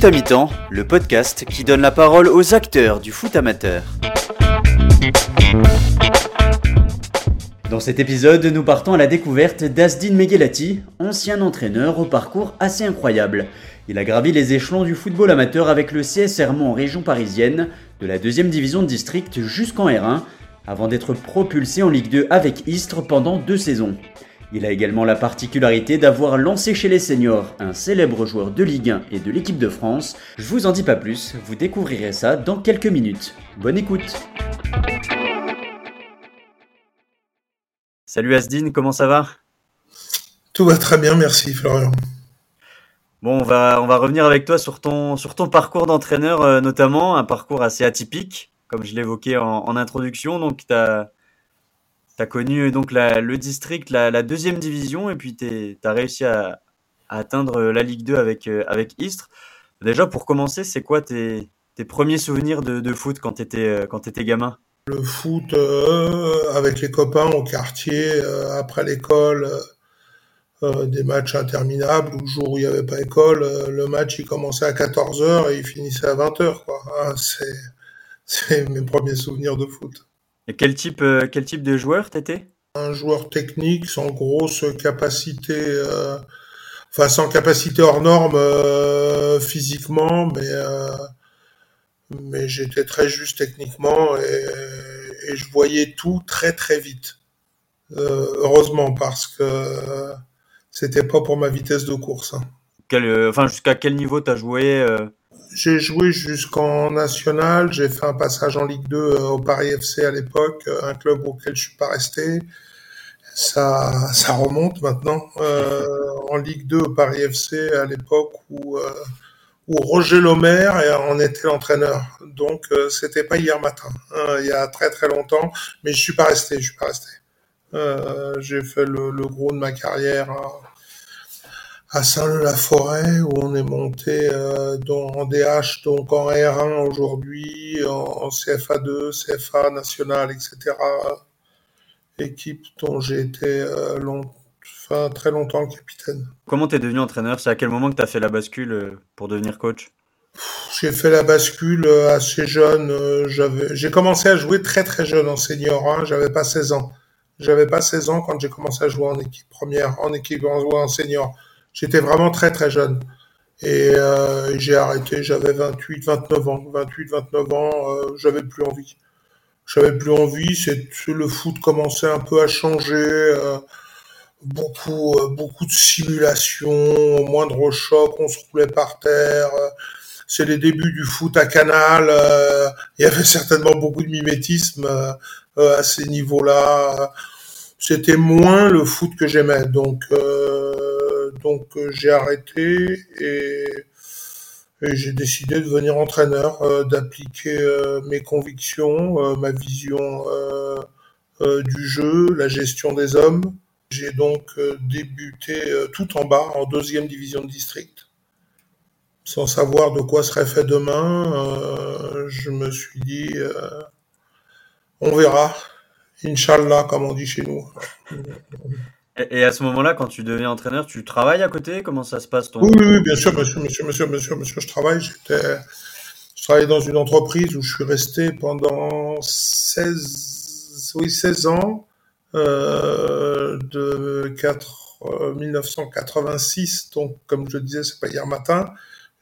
Foot à mi-temps, le podcast qui donne la parole aux acteurs du foot amateur. Dans cet épisode, nous partons à la découverte d'Asdin Meghelati, ancien entraîneur au parcours assez incroyable. Il a gravi les échelons du football amateur avec le CSR Mont en région parisienne, de la deuxième division de district jusqu'en R1, avant d'être propulsé en Ligue 2 avec Istres pendant deux saisons. Il a également la particularité d'avoir lancé chez les seniors un célèbre joueur de Ligue 1 et de l'équipe de France. Je vous en dis pas plus, vous découvrirez ça dans quelques minutes. Bonne écoute Salut Asdine, comment ça va? Tout va très bien, merci Florian. Bon, on va, on va revenir avec toi sur ton, sur ton parcours d'entraîneur, euh, notamment, un parcours assez atypique, comme je l'évoquais en, en introduction. Donc, tu as, tu as connu euh, donc le district, la, deuxième division, et puis tu as réussi à, atteindre la Ligue 2 avec, euh, avec Istres. Déjà, pour commencer, c'est quoi tes, premiers souvenirs de, foot quand tu étais, euh, étais gamin? Le foot avec les copains au quartier, après l'école, des matchs interminables. Le jour où il n'y avait pas école, le match il commençait à 14h et il finissait à 20h. Hein, c'est mes premiers souvenirs de foot. Et quel type, euh, quel type de joueur t'étais? Un joueur technique sans grosse capacité, euh, enfin sans capacité hors norme euh, physiquement, mais mais j'étais très juste techniquement et, et, je voyais tout très très vite. heureusement parce que c'était pas pour ma vitesse de course. Hein. Quel, enfin jusqu'à quel niveau t'as joué j'ai joué jusqu'en national, j'ai fait un passage en Ligue 2 euh, au Paris FC à l'époque, euh, un club auquel je suis pas resté. Ça, ça remonte maintenant. Euh, en Ligue 2 au Paris FC à l'époque où, euh, où Roger Lomer en était l'entraîneur. Donc c'était pas hier matin, hein, il y a très très longtemps, mais je suis pas resté, je suis pas resté. j'ai fait le, le, gros de ma carrière à Saint-Leu-la-Forêt où on est monté euh, en DH, donc en R1 aujourd'hui, en, CFA2, CFA national, etc. Équipe dont j'ai été euh, long, enfin, très longtemps capitaine. Comment t'es devenu entraîneur? C'est à quel moment que tu as fait la bascule euh, pour devenir coach? J'ai fait la bascule assez jeune. J'avais, j'ai commencé à jouer très très jeune en senior. J'avais pas 16 ans. J'avais pas 16 ans quand j'ai commencé à jouer en équipe première, en équipe en, en senior. J'étais vraiment très très jeune. Et euh, j'ai arrêté, j'avais 28, 29 ans. 28, 29 ans, euh, j'avais plus envie. J'avais plus envie, c'est le foot commençait un peu à changer. Euh, beaucoup, beaucoup de simulation, au moindre choc, on se roulait par terre. c'est les débuts du foot à Canal. Il y avait certainement beaucoup de mimétisme à ces niveaux-là. C'était moins le foot que j'aimais. Donc, donc euh, j'ai arrêté et, j'ai décidé de devenir entraîneur, euh, d'appliquer euh, mes convictions, ma vision du jeu, la gestion des hommes. J'ai donc débuté tout en bas, en deuxième division de district. Sans savoir de quoi serait fait demain, je me suis dit, on verra. Inch'Allah, comme on dit chez nous. Et à ce moment-là, quand tu deviens entraîneur, tu travailles à côté? Comment ça se passe ton... oui, oui, bien sûr, monsieur, monsieur, monsieur, monsieur, monsieur, je travaille. Je travaillais dans une entreprise où je suis resté pendant 16, oui, 16 ans, euh, de 4, 1986, donc comme je disais, c'est pas hier matin,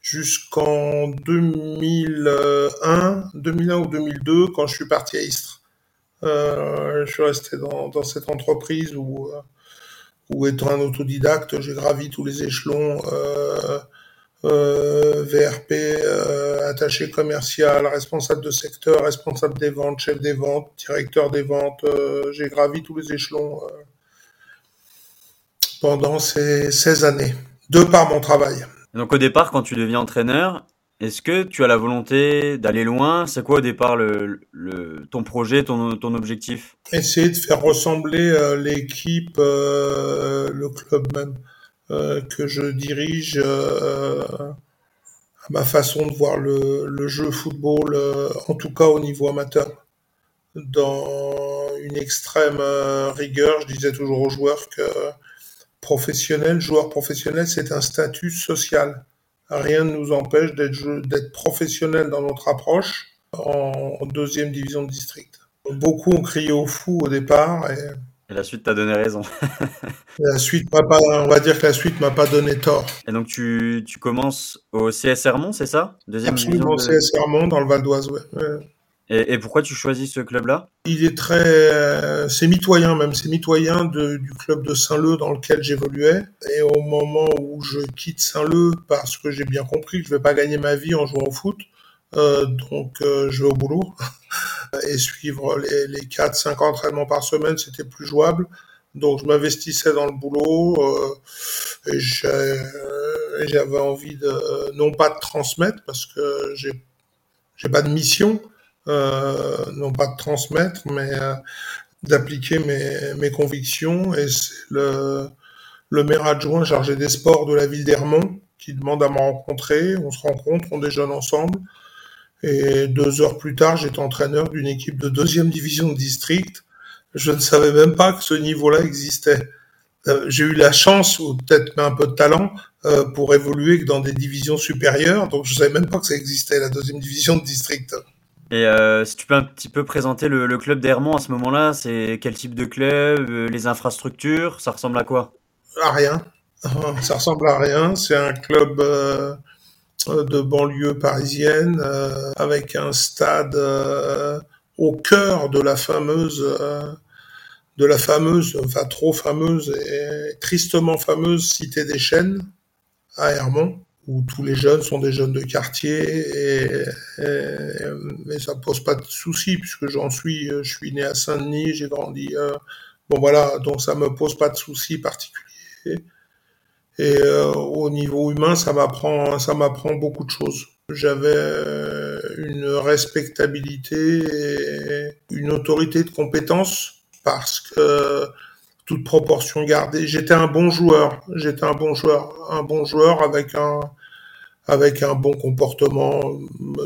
jusqu'en 2001, 2001 ou 2002, quand je suis parti à Istres. Euh, je suis resté dans, dans cette entreprise où ou étant un autodidacte, j'ai gravi tous les échelons euh, euh, VRP, euh, attaché commercial, responsable de secteur, responsable des ventes, chef des ventes, directeur des ventes. J'ai gravi tous les échelons pendant ces 16 années, de par mon travail. Donc au départ, quand tu deviens entraîneur, est-ce que tu as la volonté d'aller loin? C'est quoi au départ ton projet, ton, objectif? Essayer de faire ressembler euh, l'équipe, euh, le club même euh, que je dirige à ma façon de voir le, jeu football, en tout cas au niveau amateur. Dans une extrême rigueur, je disais toujours aux joueurs que professionnel, joueur professionnel, c'est un statut social rien ne nous empêche d'être professionnels dans notre approche en deuxième division de district. Beaucoup ont crié au fou au départ et et la suite t'a donné raison. la suite m'a pas, on va dire que la suite m'a pas donné tort. Et donc tu, tu commences au CS Hermont, c'est ça? Deuxième Absolument, au CS Hermont, dans le Val d'Oise, ouais. Et, pourquoi tu choisis ce club-là? Il est très, euh, c'est mitoyen même, c'est mitoyen du club de Saint-Leu dans lequel j'évoluais. Et au moment où je quitte Saint-Leu, parce que j'ai bien compris que je vais pas gagner ma vie en jouant au foot, euh, donc euh, je vais au boulot. et suivre les, les 4-5 entraînements par semaine, c'était plus jouable. Donc je m'investissais dans le boulot et j'avais envie de non pas de transmettre parce que j'ai pas de mission, non pas de transmettre, mais euh, d'appliquer mes, mes convictions. Et c'est le, le maire adjoint chargé des sports de la ville d'Hermont qui demande à me rencontrer. On se rencontre, on déjeune ensemble. Et deux heures plus tard, j'étais entraîneur d'une équipe de deuxième division de district. Je ne savais même pas que ce niveau-là existait. Euh, j'ai eu la chance, ou peut-être un peu de talent, euh, pour évoluer dans des divisions supérieures. Donc je savais même pas que ça existait, la deuxième division de district. Et euh, si tu peux un petit peu présenter le, club d'Hermont à ce moment-là, c'est quel type de club, euh, les infrastructures, ça ressemble à quoi? À rien. Ça ressemble à rien. C'est un club euh, de banlieue parisienne avec un stade au cœur de la fameuse de la fameuse, enfin trop fameuse et tristement fameuse Cité des Chênes à Hermont, où tous les jeunes sont des jeunes de quartier et, mais ça pose pas de soucis puisque j'en suis, je suis né à Saint-Denis, j'ai grandi, euh, bon voilà, donc ça me pose pas de soucis particuliers. Et euh, au niveau humain, ça m'apprend, ça m'apprend beaucoup de choses. J'avais une respectabilité et une autorité de compétence parce que toute proportion gardée, j'étais un bon joueur. J'étais un bon joueur, un bon joueur avec un avec un bon comportement.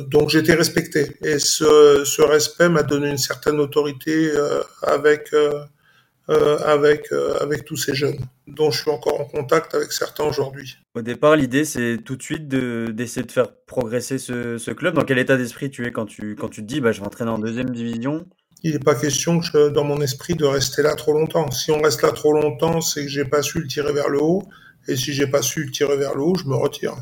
Donc j'étais respecté. Et ce, ce respect m'a donné une certaine autorité euh, avec euh, euh, avec, euh, avec tous ces jeunes, dont je suis encore en contact avec certains aujourd'hui. Au départ, l'idée, c'est tout de suite d'essayer de, de, faire progresser ce, ce, club. Dans quel état d'esprit tu es quand tu, quand tu te dis, bah, je vais entraîner en deuxième division? Il n'est pas question, que je, dans mon esprit, de rester là trop longtemps. Si on reste là trop longtemps, c'est que j'ai pas su le tirer vers le haut. Et si j'ai pas su le tirer vers le haut, je me retire.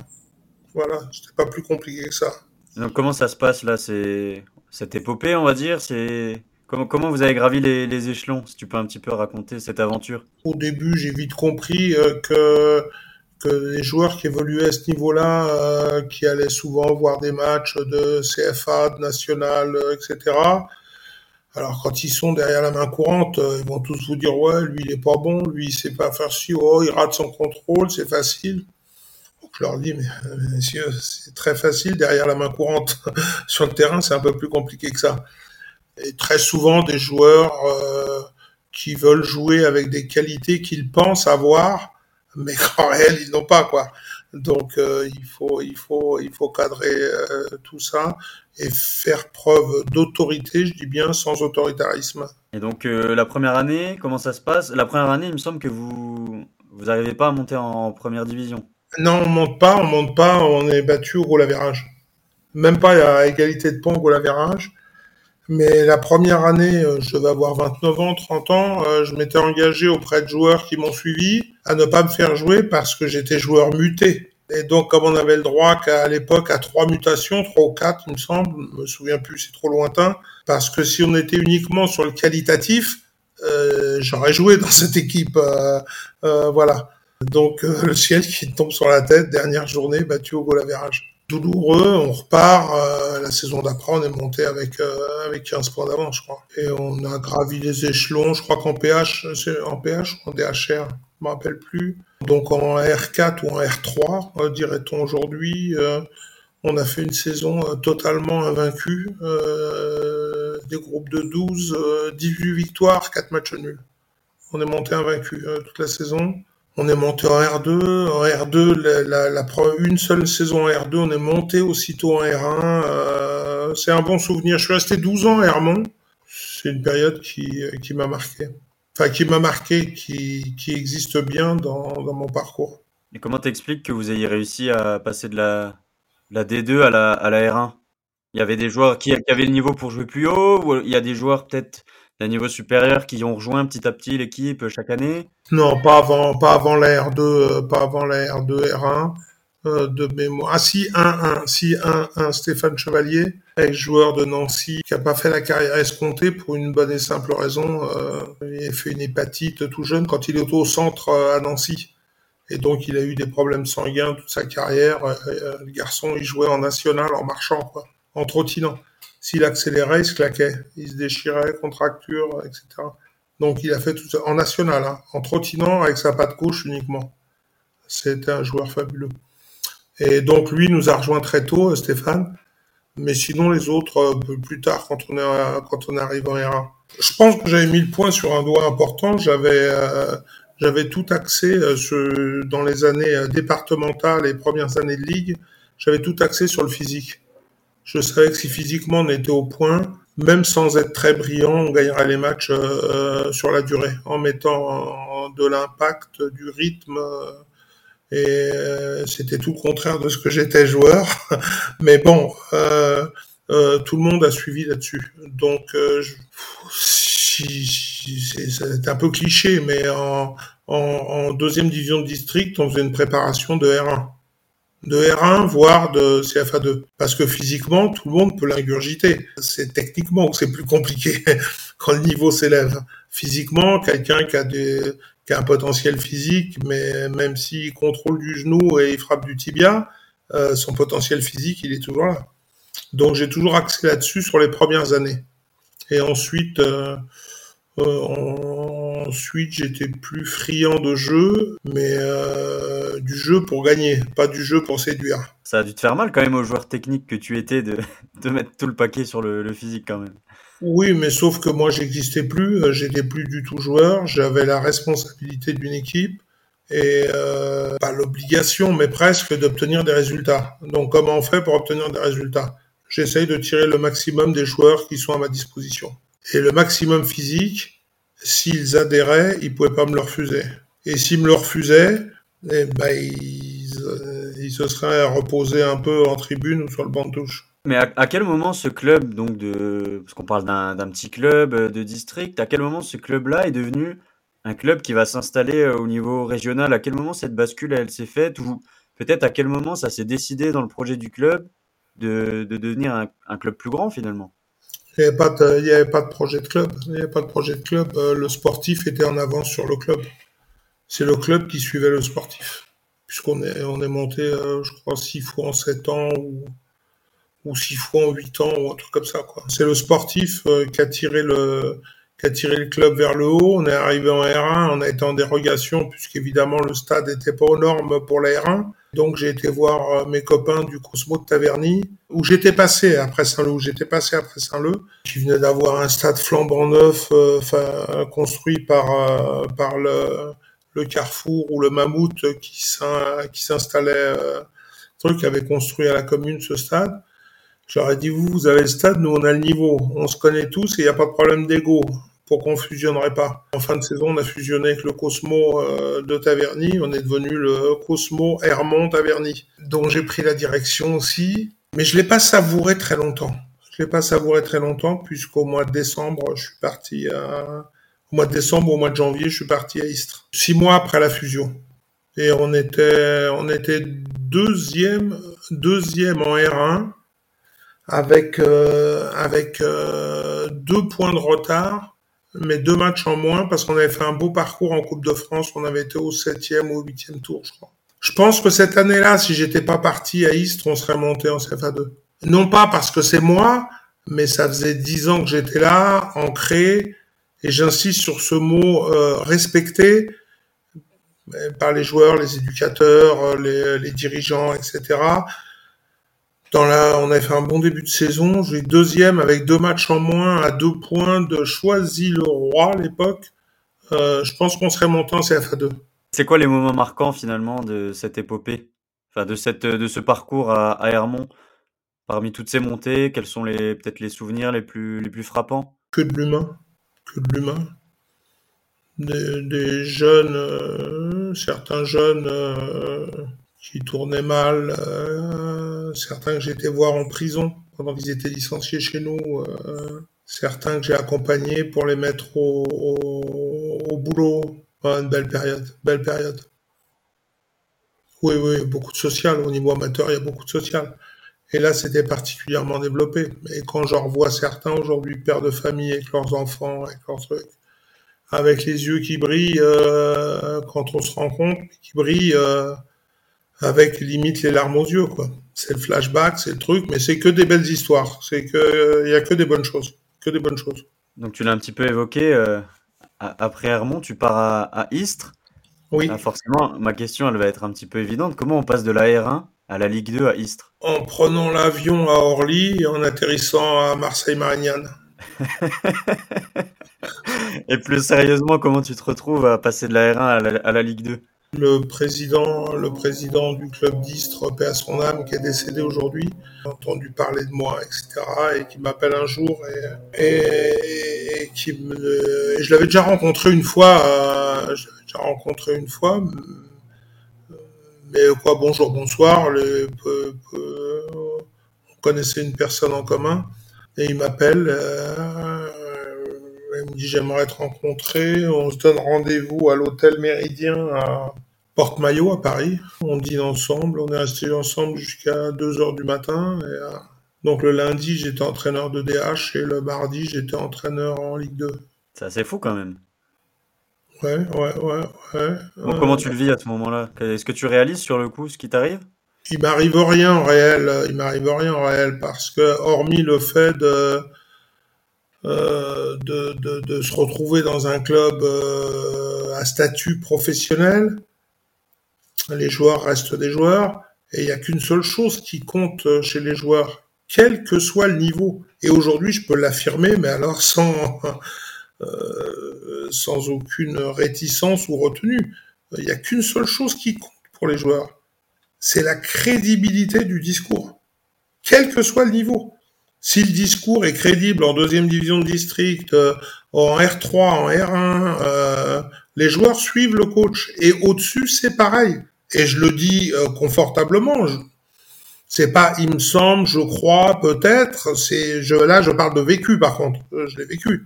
Voilà, c'était pas plus compliqué que ça. Donc comment ça se passe là C'est cette épopée, on va dire C'est Comment, comment vous avez gravi les, les, échelons, si tu peux un petit peu raconter cette aventure? Au début, j'ai vite compris euh, que, que les joueurs qui évoluaient à ce niveau-là, euh, qui allaient souvent voir des matchs de CFA, de National, euh, etc., alors quand ils sont derrière la main courante, ils vont tous vous dire ouais, lui il est pas bon, lui il sait pas faire ci, oh il rate son contrôle, c'est facile. Je leur dis mais messieurs, c'est très facile derrière la main courante. Sur le terrain, c'est un peu plus compliqué que ça et très souvent des joueurs euh, qui veulent jouer avec des qualités qu'ils pensent avoir, mais qu'en réel ils n'ont pas quoi. Donc euh, il faut il faut il faut cadrer euh, tout ça et faire preuve d'autorité, je dis bien sans autoritarisme. Et donc euh, la première année, comment ça se passe? La première année, il me semble que vous vous n'arrivez pas à monter en première division. Non, on monte pas, on monte pas, on est battu au goal. Même pas à égalité de points au goal. Mais la première année, euh, je vais avoir 29 ans, 30 ans, euh, je m'étais engagé auprès de joueurs qui m'ont suivi à ne pas me faire jouer parce que j'étais joueur muté. Et donc, comme on avait le droit qu'à l'époque à trois mutations, trois ou quatre, il me semble, je me souviens plus, c'est trop lointain, parce que si on était uniquement sur le qualitatif, euh, j'aurais joué dans cette équipe. Euh, euh, voilà. Donc, euh, le ciel qui tombe sur la tête, dernière journée, battu au goal average douloureux, on repart. Euh, la saison d'après, on est monté avec euh, avec 15 points d'avance, je crois. Et on a gravi les échelons. Je crois qu'en PH, en PH ou en DHR, je me rappelle plus. Donc en R4 ou en R3, euh, dirait-on aujourd'hui, euh, on a fait une saison euh, totalement invaincue. Des groupes de 12, 18 victoires, 4 matchs nuls. On est monté invaincu toute la saison. On est monté en R2. En R2, la, une seule saison en R2, on est monté aussitôt en R1. Euh, c'est un bon souvenir. Je suis resté 12 ans à Hermont. C'est une période qui, qui m'a marqué. Enfin, qui m'a marqué, qui, qui existe bien dans, dans mon parcours. Et comment t'expliques que vous ayez réussi à passer de la, la D2 à la, à la R1 Il y avait des joueurs qui, qui, avaient le niveau pour jouer plus haut ou il y a des joueurs peut-être d'un niveau supérieur qui ont rejoint petit à petit l'équipe chaque année? Non, pas avant, pas avant la R2, euh, pas avant la R2, R1 euh, de mémoire. Ah si, un, un, si, un, un Stéphane Chevalier, ex-joueur de Nancy, qui a pas fait la carrière escomptée pour une bonne et simple raison. Euh, il a fait une hépatite tout jeune quand il était au centre à Nancy. Et donc, il a eu des problèmes sanguins toute sa carrière. Le garçon, il jouait en national en marchant, en trottinant. S'il accélérait, il se claquait. Il se déchirait, contracture, etc. Donc, il a fait tout ça en national, hein, en trottinant avec sa patte gauche uniquement. C'était un joueur fabuleux. Et donc, lui nous a rejoint très tôt, Stéphane. Mais sinon, les autres, peu plus tard, quand on est, quand on arrive en R1. Je pense que j'avais mis le point sur un doigt important. J'avais, euh, j'avais tout axé euh, dans les années euh, départementales et premières années de ligue. J'avais tout axé sur le physique. Je savais que si physiquement on était au point, même sans être très brillant, on gagnerait les matchs euh, sur la durée, en mettant de l'impact, du rythme. et c'était tout le contraire de ce que j'étais joueur. Mais bon, euh, tout le monde a suivi là-dessus. Donc, c'est un peu cliché, mais en, en, en, deuxième division de district, on faisait une préparation de R1. De R1, voire de CFA2. Parce que physiquement, tout le monde peut l'ingurgiter. C'est techniquement que c'est plus compliqué quand le niveau s'élève. Physiquement, quelqu'un qui a des, qui a un potentiel physique, mais même s'il contrôle du genou et il frappe du tibia, euh, son potentiel physique, il est toujours là. Donc j'ai toujours axé là-dessus sur les premières années. Et ensuite, euh, euh, ensuite, j'étais plus friand de jeu, mais euh, du jeu pour gagner, pas du jeu pour séduire. Ça a dû te faire mal quand même aux joueurs techniques que tu étais de, de mettre tout le paquet sur le, le physique quand même. Oui, mais sauf que moi j'existais plus, euh, j'étais plus du tout joueur, j'avais la responsabilité d'une équipe et euh, pas l'obligation, mais presque d'obtenir des résultats. Donc comment on fait pour obtenir des résultats? J'essaye de tirer le maximum des joueurs qui sont à ma disposition. Et le maximum physique, s'ils adhéraient, ils pouvaient pas me le refuser. Et s'ils me le refusaient, eh ben, ils, euh, se seraient reposés un peu en tribune ou sur le banc de touche. Mais à, à quel moment ce club, donc de, parce qu'on parle d'un petit club euh, de district, à quel moment ce club-là est devenu un club qui va s'installer euh, au niveau régional? À quel moment cette bascule elle s'est faite? Ou peut-être à quel moment ça s'est décidé dans le projet du club de, de devenir un, un club plus grand finalement? Il n'y il avait pas de projet de club. Il n'y avait pas de projet de club. Le sportif était en avance sur le club. C'est le club qui suivait le sportif. Puisqu'on est, on est monté, euh, je crois, six fois en sept ans ou, ou six fois en huit ans ou un truc comme ça. C'est le sportif euh, qui a tiré le qui a tiré le club vers le haut. On est arrivé en R1, on a été en dérogation puisqu'évidemment le stade n'était pas aux normes pour la R1. Donc j'ai été voir euh, mes copains du Cosmo de Taverny, où j'étais passé après Saint-Leu, où j'étais passé après Saint-Leu, qui venait d'avoir un stade flambant neuf, construit par par le, le Carrefour ou le Mammouth qui s'installait, euh, truc avait construit à la commune ce stade. J'aurais dit vous, vous avez le stade, nous on a le niveau, on se connaît tous et il n'y a pas de problème d'ego pourquoi on fusionnerait pas En fin de saison, on a fusionné avec le Cosmo euh, de Taverny, on est devenu le Cosmo Hermont Taverny, dont j'ai pris la direction aussi, mais je l'ai pas savouré très longtemps. Je l'ai pas savouré très longtemps puisqu'au mois de décembre, je suis parti à... au mois de décembre, au mois de janvier, je suis parti à Istres. Six mois après la fusion. Et on était, on était deuxième, deuxième en R1 avec euh, avec euh, deux points de retard mais deux matchs en moins parce qu'on avait fait un beau parcours en Coupe de France. On avait été au septième ou au huitième tour, je crois. Je pense que cette année-là, si j'étais pas parti à Istres, on serait monté en CFA2. Non pas parce que c'est moi, mais ça faisait dix ans que j'étais là, ancré, et j'insiste sur ce mot euh, respecté par les joueurs, les éducateurs, les, les dirigeants, etc. Dans la, on a fait un bon début de saison. J'ai deuxième avec deux matchs en moins à deux points de Choisy-le-Roi à l'époque. Euh, je pense qu'on serait monté en CFA2. C'est quoi les moments marquants finalement de cette épopée? Enfin, de, cette, de ce parcours à, à Hermont? Parmi toutes ces montées, quels sont les peut-être les souvenirs les plus, les plus frappants? Que de l'humain. Que de l'humain. Des, jeunes. Euh certains jeunes qui tournaient mal, certains que j'étais voir en prison pendant qu'ils étaient licenciés chez nous, certains que j'ai accompagnés pour les mettre au, au, boulot. une belle période, belle période. Oui, oui, beaucoup de social. Au niveau amateur, il y a beaucoup de social. Et là, c'était particulièrement développé. Et quand j'en revois certains aujourd'hui, pères de famille avec leurs enfants, avec leurs trucs, avec les yeux qui brillent euh, quand on se rencontre, qui brillent euh, avec limite les larmes aux yeux, quoi. C'est le flashback, c'est le truc, mais c'est que des belles histoires. C'est que il y a que des bonnes choses, que des bonnes choses. Donc tu l'as un petit peu évoqué. Euh, après Hermont, tu pars à, à Istres. Oui. Ah, forcément, ma question, elle va être un petit peu évidente. Comment on passe de la R1 à la Ligue 2 à Istres En prenant l'avion à Orly et en atterrissant à Marseille-Marignane. et plus sérieusement, comment tu te retrouves à passer de la R1 à la, Ligue 2 le président, le président du club d'Istres, paix à son âme, qui est décédé aujourd'hui, a entendu parler de moi, etc., et qui m'appelle un jour et, qui me, et je l'avais déjà rencontré une fois, euh, j'ai rencontré une fois, mais quoi, bonjour, bonsoir, les, on connaissait une personne en commun, et il m'appelle, euh, il me dit j'aimerais te rencontrer, on se donne rendez-vous à l'hôtel Méridien à Porte-Maillot à Paris, on dîne ensemble, on est resté ensemble jusqu'à 2 heures du matin, et, euh, donc le lundi j'étais entraîneur de DH, et le mardi j'étais entraîneur en Ligue 2. C'est assez fou quand même. Ouais, ouais, ouais, ouais. comment tu le vis à ce moment-là? Est-ce que tu réalises sur le coup ce qui t'arrive? Il m'arrive rien en réel. Il m'arrive rien en réel parce que, hormis le fait de, euh, de, de, de, se retrouver dans un club euh, à statut professionnel, les joueurs restent des joueurs et il n'y a qu'une seule chose qui compte chez les joueurs, quel que soit le niveau. Et aujourd'hui, je peux l'affirmer, mais alors sans euh, sans aucune réticence ou retenue. Il n'y a qu'une seule chose qui compte pour les joueurs, c'est la crédibilité du discours, quel que soit le niveau. Si le discours est crédible en deuxième division de district, euh, en R3, en R1, euh, les joueurs suivent le coach. Et au-dessus, c'est pareil. Et je le dis confortablement. C'est pas, il me semble, je crois, peut-être. C'est, je, là, je parle de vécu, par contre. Je l'ai vécu.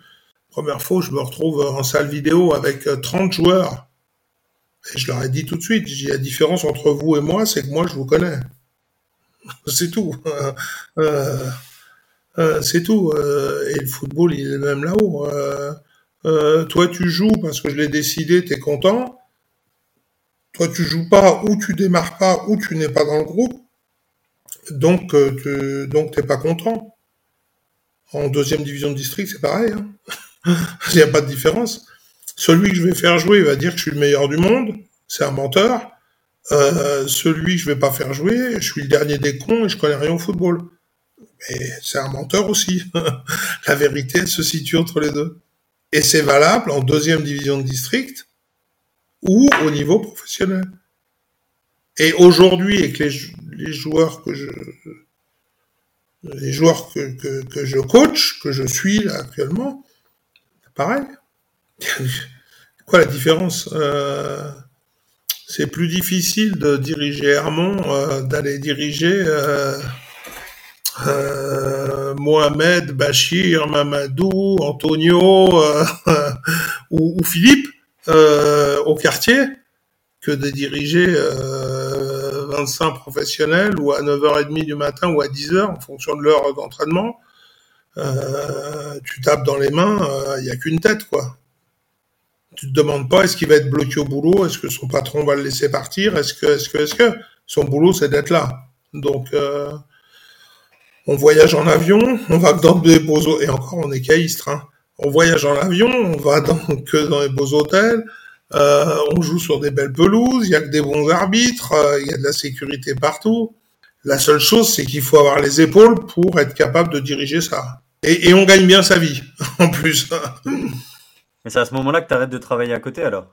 Première fois, je me retrouve en salle vidéo avec 30 euh, joueurs. Et je leur ai dit tout de suite, la différence entre vous et moi, c'est que moi, je vous connais. c'est tout. Euh, euh, c'est tout. et le football, il est même là-haut. toi, tu joues parce que je l'ai décidé, t'es content. Toi, tu joues pas, ou tu démarres pas, ou tu n'es pas dans le groupe. Donc, tu, donc t'es pas content. En deuxième division de district, c'est pareil. Hein. Il n'y a pas de différence. Celui que je vais faire jouer, il va dire que je suis le meilleur du monde. C'est un menteur. Euh, celui que je vais pas faire jouer, je suis le dernier des cons et je connais rien au football. Mais c'est un menteur aussi. La vérité, se situe entre les deux. Et c'est valable en deuxième division de district ou au niveau professionnel. Et aujourd'hui, avec les, les, joueurs que je, les joueurs que, que, que, je coach, que je suis là actuellement, pareil. Quoi la différence euh, C'est plus difficile de diriger Hermont, euh, d'aller diriger euh, Mohamed, Bachir, Mamadou, Antonio ou, ou, Philippe au quartier que de diriger 25 professionnels ou à 9h30 du matin ou à 10h en fonction de l'heure d'entraînement euh, tu tapes dans les mains, il euh, n'y a qu'une tête, quoi. Tu te demandes pas est-ce qu'il va être bloqué au boulot, est-ce que son patron va le laisser partir, est-ce que, est-ce que, est-ce que? Son boulot c'est d'être là. Donc euh, on voyage en avion, on va dans des beaux et encore on est caïstre. Hein. On voyage en avion, on va que dans les beaux hôtels, on joue sur des belles pelouses, il y a que des bons arbitres, il y a de la sécurité partout. La seule chose, c'est qu'il faut avoir les épaules pour être capable de diriger ça. Et, on gagne bien sa vie, en plus. Mais c'est à ce moment-là que tu arrêtes de travailler à côté, alors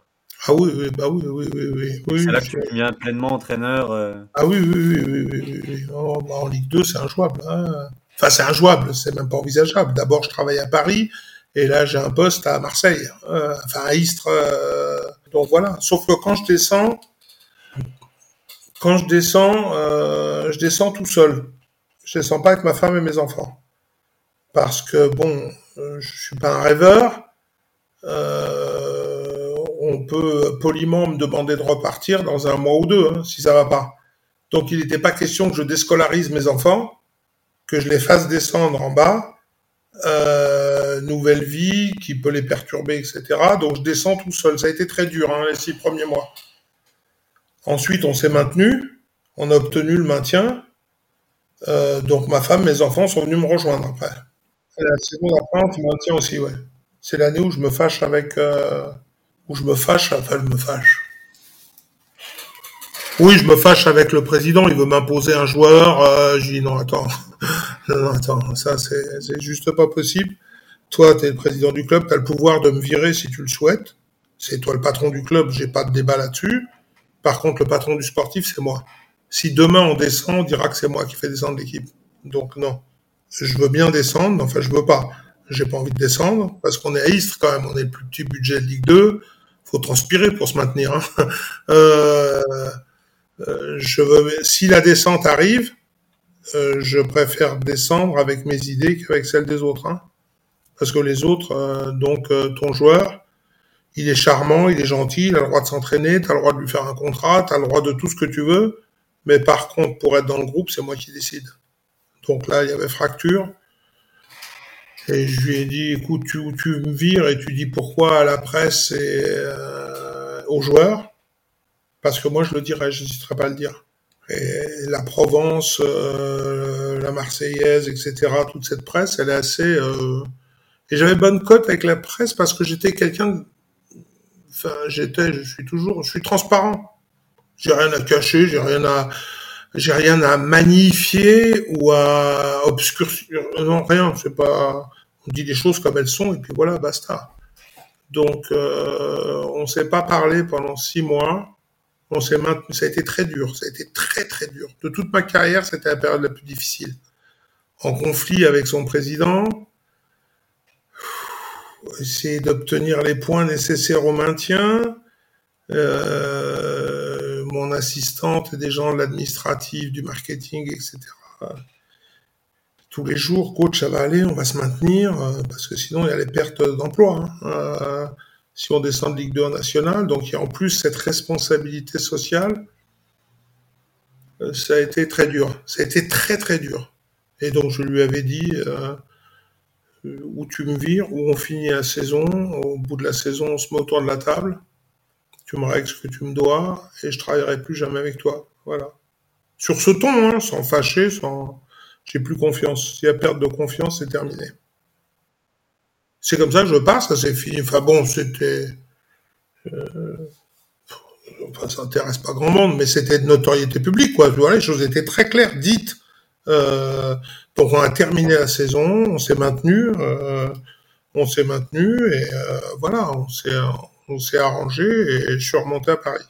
Ah oui, oui, bah oui, oui, oui. oui, c'est là que tu deviens pleinement entraîneur euh. Ah oui, oui, oui, oui, oui. Oh, bah, en Ligue 2, c'est injouable. Hein. Enfin, c'est injouable, c'est même pas envisageable. D'abord, je travaille à Paris, et là, j'ai un poste à Marseille, euh, enfin à Istres. Euh, Donc voilà. Sauf que quand je descends, quand je descends, je descends tout seul. Je descends pas avec ma femme et mes enfants. Parce que bon, euh, je suis pas un rêveur. Euh, on peut poliment me demander de repartir dans un mois ou deux, hein, si ça va pas. Donc il n'était pas question que je déscolarise mes enfants, que je les fasse descendre en bas, euh, nouvelle vie qui peut les perturber, etc. Donc je descends tout seul. Ça a été très dur hein, les six premiers mois. Ensuite, on s'est maintenu, on a obtenu le maintien. Euh, donc ma femme, mes enfants sont venus me rejoindre après. La saison d'après, on se maintient aussi, ouais. C'est l'année où je me fâche avec, euh, où je me fâche, enfin je me fâche. Oui, je me fâche avec le président. Il veut m'imposer un joueur. Euh, je dis non, attends, non, non, attends, ça c'est juste pas possible. Toi, tu es le président du club, tu as le pouvoir de me virer si tu le souhaites. C'est toi le patron du club, j'ai pas de débat là-dessus. Par contre, le patron du sportif, c'est moi. Si demain on descend, on dira que c'est moi qui fais descendre l'équipe. Donc non, je veux bien descendre, enfin je veux pas. J'ai pas envie de descendre parce qu'on est à Istres quand même, on est le plus petit budget de Ligue 2. Faut transpirer pour se maintenir. Hein. Euh, euh, je veux, si la descente arrive, euh, je préfère descendre avec mes idées qu'avec celles des autres. Hein. Parce que les autres, donc ton joueur, il est charmant, il est gentil, il a le droit de s'entraîner, tu as le droit de lui faire un contrat, tu as le droit de tout ce que tu veux. Mais par contre, pour être dans le groupe, c'est moi qui décide. Donc là, il y avait fracture. Et je lui ai dit, écoute, tu, tu me vires et tu dis pourquoi à la presse et aux joueurs parce que moi je le dirais, je n'hésiterai pas à le dire. Et la Provence, euh, la Marseillaise, etc., toute cette presse, elle est assez... Euh... Et j'avais bonne cote avec la presse parce que j'étais quelqu'un... Enfin, j'étais, je suis toujours, je suis transparent. J'ai rien à cacher, j'ai rien à... J'ai rien à magnifier ou à obscurcir. Non, rien. C'est pas. On dit les choses comme elles sont et puis voilà, basta. Donc, euh, on s'est pas parlé pendant six mois on s'est maintenu. Ça a été très dur. Ça a été très très dur. De toute ma carrière, c'était la période la plus difficile. En conflit avec son président, essayer d'obtenir les points nécessaires au maintien. Euh, mon assistante et des gens de l'administratif, du marketing, etc. Tous les jours, coach, ça va aller, on va se maintenir, euh, parce que sinon il y a les pertes d'emploi. Hein. Euh, si on descend de Ligue 2 en national. Donc il y a en plus cette responsabilité sociale. Euh, ça a été très dur. Ça a été très très dur. Et donc je lui avais dit euh, où tu me vires, où on finit la saison. Au bout de la saison, on se met autour de la table. Tu me règles ce que tu me dois et je travaillerai plus jamais avec toi. Voilà. Sur ce ton, hein, sans fâcher, sans, j'ai plus confiance. S'il y a perte de confiance, c'est terminé. C'est comme ça que je pars, ça c'est fini. Enfin bon, c'était... Euh, enfin, ça intéresse pas grand monde, mais c'était de notoriété publique, quoi. Les choses étaient très claires, dites. Euh, donc on a terminé la saison, on s'est maintenu, euh, on s'est maintenu et voilà, on s'est on s'est arrangé et je suis remonté à Paris.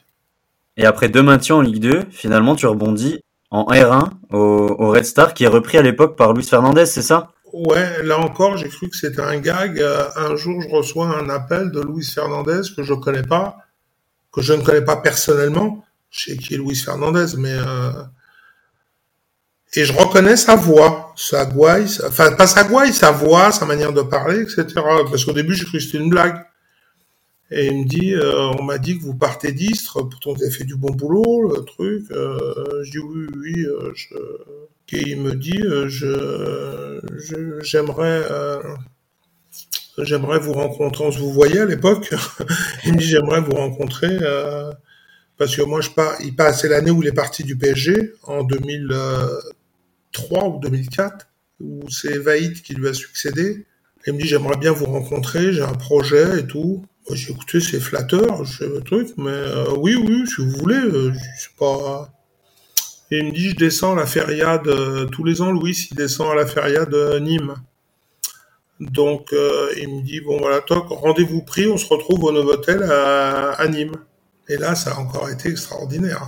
Et après deux maintiens en Ligue 2, finalement tu rebondis en R1 au, au Red Star qui est repris à l'époque par Luis Fernandez, c'est ça? Ouais, là encore, j'ai cru que c'était un gag. Euh, un jour, je reçois un appel de Luis Fernandez que je connais pas, que je ne connais pas personnellement. Je sais qui est Luis Fernandez, mais euh... et je reconnais sa voix, sa gouaille, enfin pas sa gouaille, sa voix, sa manière de parler, etc. Parce qu'au début, j'ai cru que c'était une blague. Et il me dit, euh, on m'a dit que vous partez d'Istre, pourtant vous avez fait du bon boulot, le truc. Euh, je dis oui, oui, euh, et il me dit je j'aimerais j'aimerais vous rencontrer. On se vous voyait à l'époque. Il me dit j'aimerais vous rencontrer parce que moi je pars il passe l'année où il est parti du PSG en 2003 ou 2004 où c'est Vaïd qui lui a succédé. Il me dit j'aimerais bien vous rencontrer j'ai un projet et tout j'ai écouté c'est flatteur je le truc mais oui oui si vous voulez je sais pas il me dit, je descends à la feria de... Tous les ans, Louis, il descend à la feria de Nîmes. Donc, euh, il me dit, bon, voilà, toc, rendez-vous pris, on se retrouve au Novotel à, à Nîmes. Et là, ça a encore été extraordinaire.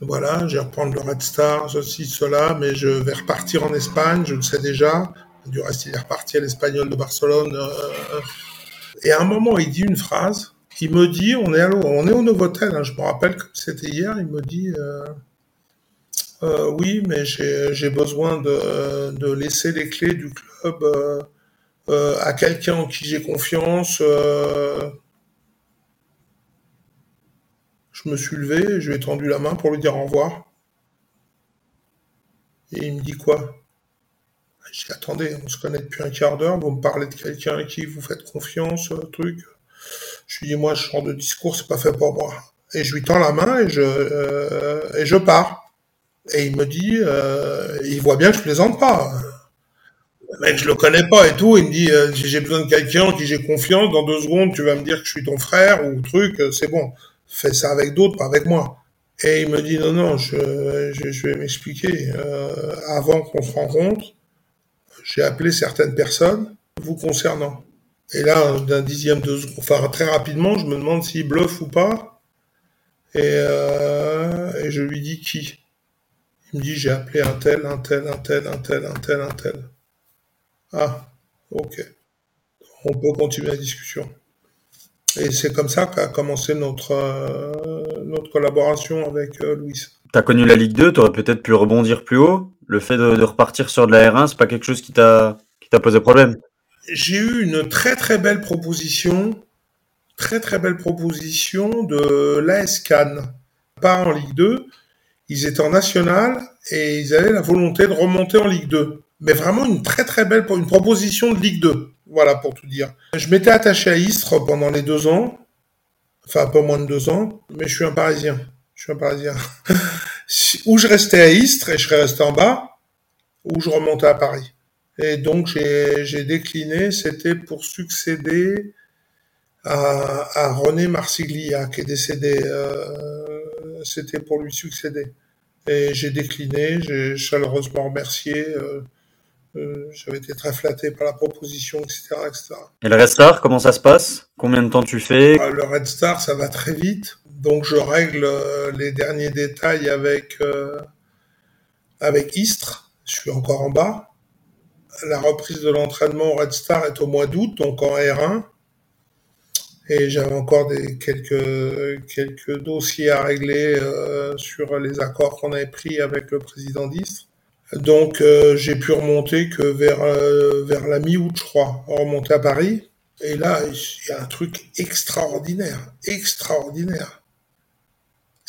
Voilà, je vais reprendre le Red Star, ceci, cela, mais je vais repartir en Espagne, je le sais déjà. Du reste, il est reparti à l'Espagnol de Barcelone. Et à un moment, il dit une phrase il me dit, on est, au Novotel, hein, je me rappelle comme c'était hier, il me dit, euh, euh, oui, mais j'ai besoin de, laisser les clés du club euh, à quelqu'un en qui j'ai confiance. Je me suis levé, je lui ai tendu la main pour lui dire au revoir. Et il me dit quoi? Je dis, attendez, on se connaît depuis un quart d'heure, vous me parlez de quelqu'un à qui vous faites confiance, truc. Je lui dis, moi, ce genre de discours, c'est pas fait pour moi. Et je lui tends la main et je, euh, et je pars. Et il me dit, euh, il voit bien que je plaisante pas. Le mec, je le connais pas et tout. Il me dit, euh, j'ai besoin de quelqu'un en qui j'ai confiance. Dans deux secondes, tu vas me dire que je suis ton frère ou truc. C'est bon. Fais ça avec d'autres, pas avec moi. Et il me dit, non, non, je, je, je vais m'expliquer. Euh, avant qu'on se rencontre, j'ai appelé certaines personnes vous concernant. Et là, d'un dixième de seconde, enfin très rapidement, je me demande s'il bluffe ou pas. Et, euh, et je lui dis qui. Il me dit j'ai appelé un tel, un tel, un tel, un tel, un tel, un tel. Ah, ok. On peut continuer la discussion. Et c'est comme ça qu'a commencé notre, euh, notre collaboration avec euh, Louis. T'as connu la Ligue 2, t'aurais peut-être pu rebondir plus haut. Le fait de, repartir sur de la R1, c'est pas quelque chose qui t'a qui t'a posé problème? J'ai eu une très très belle proposition, très très belle proposition de l'AS Cannes, pas en Ligue 2. Ils étaient en national et ils avaient la volonté de remonter en Ligue 2. Mais vraiment une très très belle une proposition de Ligue 2. Voilà pour tout dire. Je m'étais attaché à Istres pendant les deux ans, enfin un peu moins de deux ans, mais je suis un Parisien. Je suis un Parisien. ou je restais à Istres et je serais resté en bas, ou je remontais à Paris. Et donc j'ai décliné, c'était pour succéder à, à, René Marsiglia qui est décédé. Euh, c'était pour lui succéder. Et j'ai décliné, j'ai chaleureusement remercié. Euh, euh, J'avais été très flatté par la proposition, etc., etc. Et le Red Star, comment ça se passe? Combien de temps tu fais? Ah, Le Red Star, ça va très vite. Donc je règle euh, les derniers détails avec euh, avec Istres. Je suis encore en bas la reprise de l'entraînement au Red Star est au mois d'août, donc en R1. Et j'avais encore quelques, dossiers à régler euh, sur les accords qu'on avait pris avec le président d'Istres. Donc j'ai pu remonter que vers, vers la mi-août, je crois, remonter à Paris. Et là, il y a un truc extraordinaire, extraordinaire.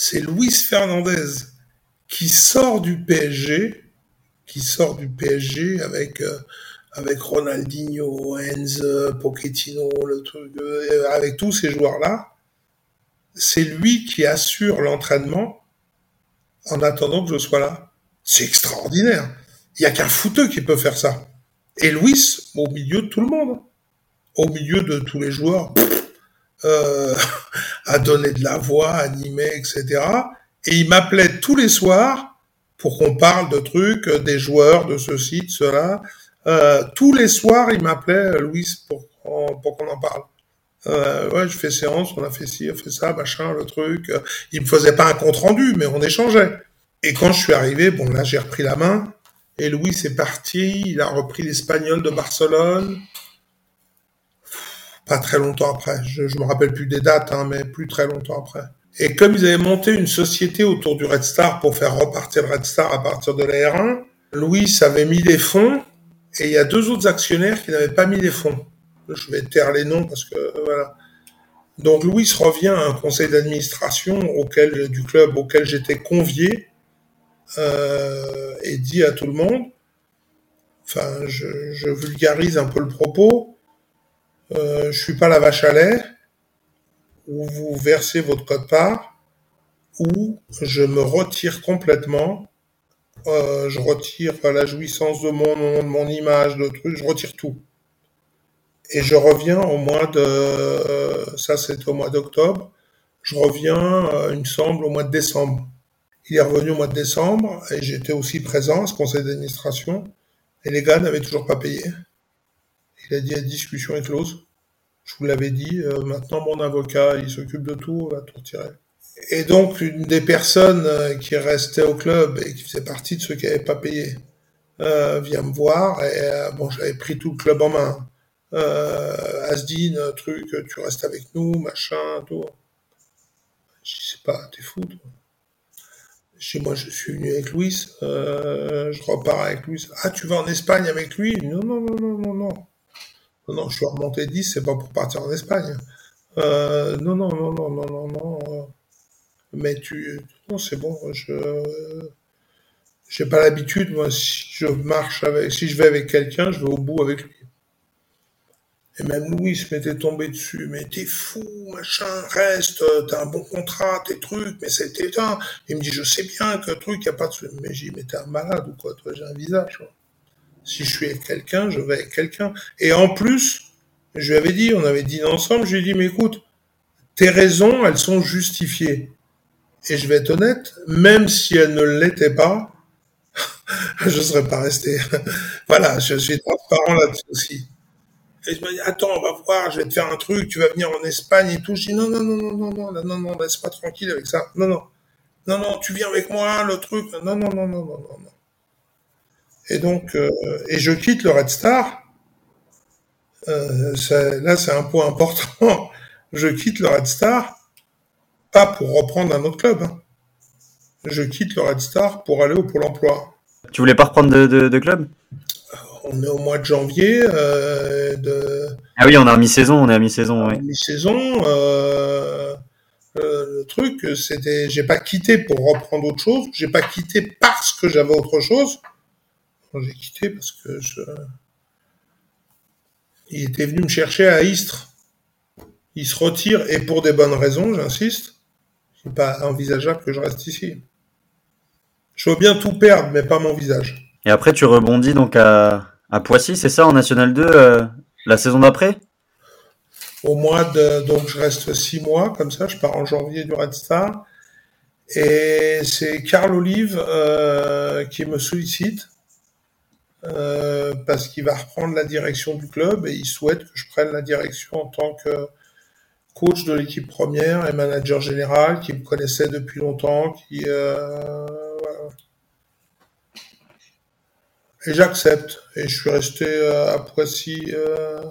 C'est Luis Fernandez qui sort du PSG qui sort du PSG avec euh, avec Ronaldinho, Enz, Pochettino, le truc, euh, avec tous ces joueurs-là, c'est lui qui assure l'entraînement en attendant que je sois là. C'est extraordinaire. Il y a qu'un footeux qui peut faire ça. Et Louis, au milieu de tout le monde, au milieu de tous les joueurs, euh, a donné de la voix, animé, etc. Et il m'appelait tous les soirs pour qu'on parle de trucs, euh, des joueurs, de ceci, de cela. Euh, tous les soirs, il m'appelait euh, Louis pour, qu'on en parle. Euh, ouais, je fais séance, on a fait ci, on a fait ça, machin, le truc. Il me faisait pas un compte rendu, mais on échangeait. Et quand je suis arrivé, bon là j'ai repris la main. Et Louis est parti, il a repris l'espagnol de Barcelone. Pas très longtemps après. Je, je me rappelle plus des dates, hein, mais plus très longtemps après. Et comme ils avaient monté une société autour du Red Star pour faire repartir le Red Star à partir de la R1, Louis avait mis des fonds et il y a deux autres actionnaires qui n'avaient pas mis les fonds. Je vais taire les noms parce que voilà. Donc Louis revient à un conseil d'administration auquel du club auquel j'étais convié euh, et dit à tout le monde, enfin je vulgarise un peu le propos, euh, je suis pas la vache à lait, où vous versez votre code-part, ou je me retire complètement, euh, je retire la jouissance de mon nom, de mon image, de trucs, je retire tout. Et je reviens au mois de, euh, ça c'est au mois d'octobre, je reviens, il me semble, au mois de décembre. Il est revenu au mois de décembre et j'étais aussi présent à ce conseil d'administration et les gars n'avaient toujours pas payé. Il a dit la discussion est close. Je vous l'avais dit, euh, maintenant mon avocat, il s'occupe de tout, va tout retirer. Et donc, une des personnes euh, qui restait au club et qui faisait partie de ceux qui n'avaient pas payé euh, vient me voir. Et bon, j'avais pris tout le club en main. euh, Asdin, truc, tu restes avec nous, machin, tout. Je sais pas, t'es fou, toi. Chez moi, je suis venu avec Louis, je repars avec Louis. Ah, tu vas en Espagne avec lui? Non, non, non, non, non, non. Non, je suis remonté 10, c'est pas pour partir en Espagne. Euh, non, non, non, non, non, non, non. Mais tu... Non, c'est bon, je... J'ai pas l'habitude, moi, si je marche avec... Si je vais avec quelqu'un, je vais au bout avec lui. Et même Louis m'était tombé dessus. Mais t'es fou, machin, reste, t'as un bon contrat, tes trucs, mais c'était un. Il me dit, je sais bien que truc, y a pas de. Mais j'ai dit, mais t'es un malade ou quoi, toi, j'ai un visage. Si je suis avec quelqu'un, je vais avec quelqu'un. Et en plus, je lui avais dit, on avait dîné ensemble, je lui ai dit, mais écoute, tes raisons, elles sont justifiées. Et je vais être honnête, même si elles ne l'étaient pas, je serais pas resté. voilà, je suis transparent là-dessus aussi. Et je me dis, attends, on va voir, je vais te faire un truc, tu vas venir en Espagne et tout. Je dis, non, non, non, non, non, non, non, non, laisse pas tranquille avec ça. Non, non. Non, non, tu viens avec moi, le truc. Non, non, non, non, non, non, non. Et donc, euh, et je quitte le Red Star. Euh, là, c'est un point important. je quitte le Red Star, pas pour reprendre un autre club. Hein. Je quitte le Red Star pour aller au Pôle emploi. Tu voulais pas reprendre de, de, de club? On est au mois de janvier. Euh, de... Ah oui, on est à mi-saison, on est à mi-saison. Oui. Mi-saison. Euh, euh, le truc, c'était, j'ai pas quitté pour reprendre autre chose. J'ai pas quitté parce que j'avais autre chose. J'ai quitté parce que je... il était venu me chercher à Istres. Il se retire et pour des bonnes raisons, j'insiste. C'est pas envisageable que je reste ici. Je veux bien tout perdre, mais pas mon visage. Et après, tu rebondis donc à, à Poissy, c'est ça, en National 2, euh, la saison d'après? Au mois de. Donc, je reste six mois, comme ça, je pars en janvier du Red Star. Et c'est Carl Olive euh, qui me sollicite euh, parce qu'il va reprendre la direction du club et il souhaite que je prenne la direction en tant que coach de l'équipe première et manager général, qui me connaissait depuis longtemps, qui et j'accepte. Et je suis resté euh, à Poissy euh,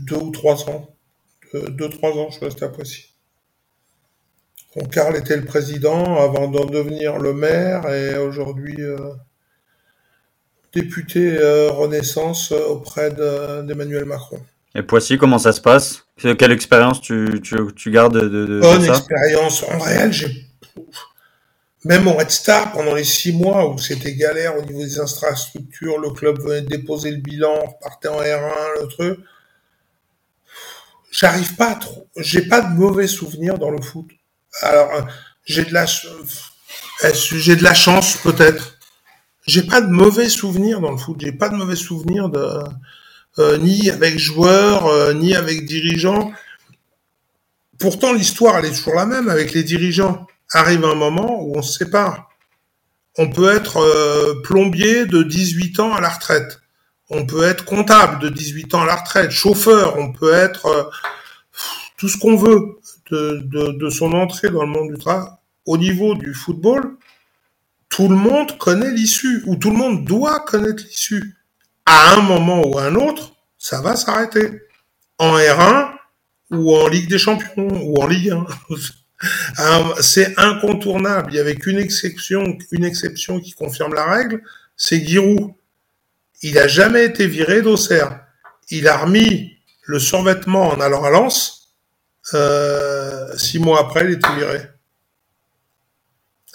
deux ou trois ans. Deux, trois ans, je suis resté à Poissy. Donc, Karl était le président avant d'en devenir le maire et aujourd'hui euh, député Renaissance auprès d'Emmanuel Macron. Et Poissy, comment ça se passe? Quelle expérience tu, tu, tu, gardes de, de, Bonne expérience. En réel, j'ai même au Red Star, pendant les six mois où c'était galère au niveau des infrastructures, le club venait déposer le bilan, repartait en R1, le truc. J'arrive pas à trop. J'ai pas de mauvais souvenirs dans le foot. Alors, euh, j'ai de la, j'ai de la chance peut-être? J'ai pas de mauvais souvenirs dans le foot. J'ai pas de mauvais souvenirs de euh, ni avec joueurs, euh, ni avec dirigeants. Pourtant, l'histoire elle est toujours la même avec les dirigeants arrive un moment où on se sépare. On peut être euh, plombier de 18 ans à la retraite. On peut être comptable de 18 ans à la retraite, chauffeur, on peut être euh, tout ce qu'on veut de, de, de, son entrée dans le monde du travail. Au niveau du football, tout le monde connaît l'issue, ou tout le monde doit connaître l'issue. À un moment ou à un autre, ça va s'arrêter. En R1 ou en Ligue des Champions ou en Ligue 1. c'est incontournable. Il y avait qu'une exception, une exception qui confirme la règle, c'est Giroud. Il n'a jamais été viré d'Auxerre. Il a remis le survêtement en allant à Lens. Euh, six mois après, il était viré.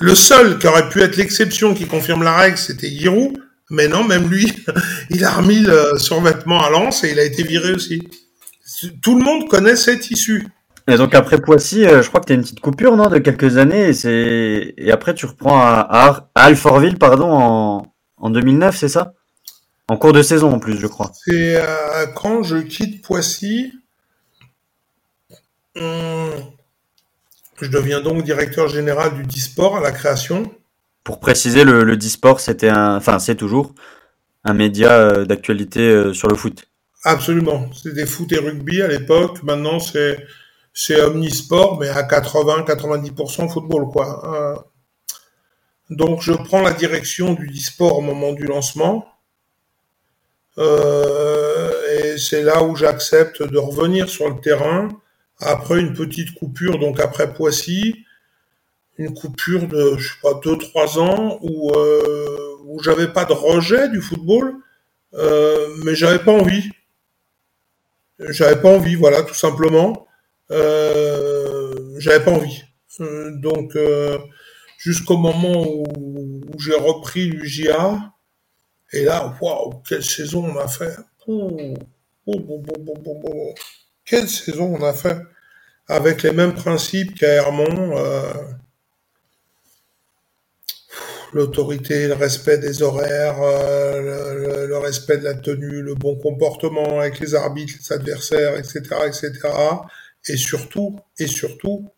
Le seul qui aurait pu être l'exception qui confirme la règle, c'était Giroud. Mais non, même lui, il a remis le survêtement à Lens et il a été viré aussi. Tout le monde connaît cette issue. Et donc après Poissy, euh, je crois que tu as une petite coupure non de quelques années et c'est et après tu reprends à, Alfortville pardon en, en 2009, c'est ça? En cours de saison en plus, je crois. C'est euh, quand je quitte Poissy, hum, je deviens donc directeur général du Disport à la création. Pour préciser, le, le Disport, c'était un, enfin c'est toujours un média euh, d'actualité sur le foot. Absolument, c'était foot et rugby à l'époque. Maintenant, c'est c'est omnisport, mais à 80-90% football, quoi. Euh, donc, je prends la direction du e-sport au moment du lancement. et c'est là où j'accepte de revenir sur le terrain après une petite coupure, donc après Poissy, une coupure de, je sais pas, deux, trois ans où, euh, où j'avais pas de rejet du football, euh, mais j'avais pas envie. J'avais pas envie, voilà, tout simplement. Euh, j'avais pas envie. Euh, donc, euh, jusqu'au moment où, j'ai repris l'UGA, et là, waouh, quelle saison on a fait. Quelle saison on a fait. Avec les mêmes principes qu'à Hermont. Euh, l'autorité, le respect des horaires, euh, le, respect de la tenue, le bon comportement avec les arbitres, les adversaires, etc., etc. Et surtout, et surtout,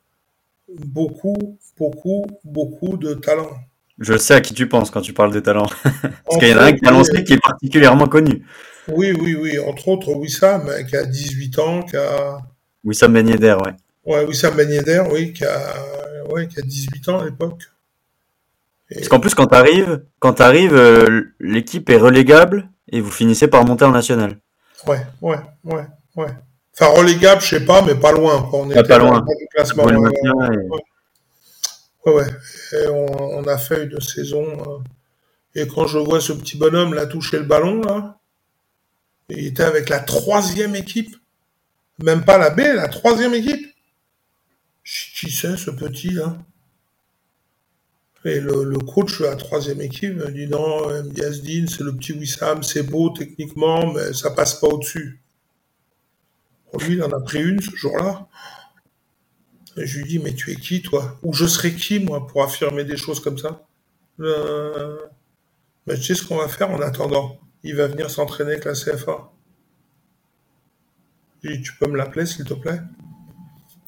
beaucoup, beaucoup, beaucoup de talent. Je sais à qui tu penses quand tu parles de talent. Parce qu'il y en a un lancé qui est particulièrement connu. Oui, oui, oui. Entre autres, Wissam, qui a 18 ans, qui a... Wissam Ben Yedder, ouais. Ouais, Wissam Ben Yedder, oui, qui a, ouais, qui a 18 ans à l'époque. Parce qu'en plus, quand t'arrives, quand t'arrives, euh, l'équipe est relégable et vous finissez par monter en national. Ouais, ouais, ouais, ouais. Enfin, relégable, je sais pas, mais pas loin. On était pas loin. classement. Ouais, ouais. Et on, a fait une saison. Euh, et quand je vois ce petit bonhomme là toucher le ballon, là, il était avec la troisième équipe. Même pas la B, la troisième équipe. Qui c'est ce petit là? Et le, coach de la troisième équipe me dit non, Yazdine, c'est le petit Wissam, c'est beau techniquement, mais ça passe pas au-dessus. Lui, il en a pris une ce jour-là. Je lui dis, mais tu es qui, toi? Ou je serais qui, moi, pour affirmer des choses comme ça? Euh... Mais tu sais ce qu'on va faire en attendant? Il va venir s'entraîner avec la CFA. Dis, tu peux me l'appeler, s'il te plaît?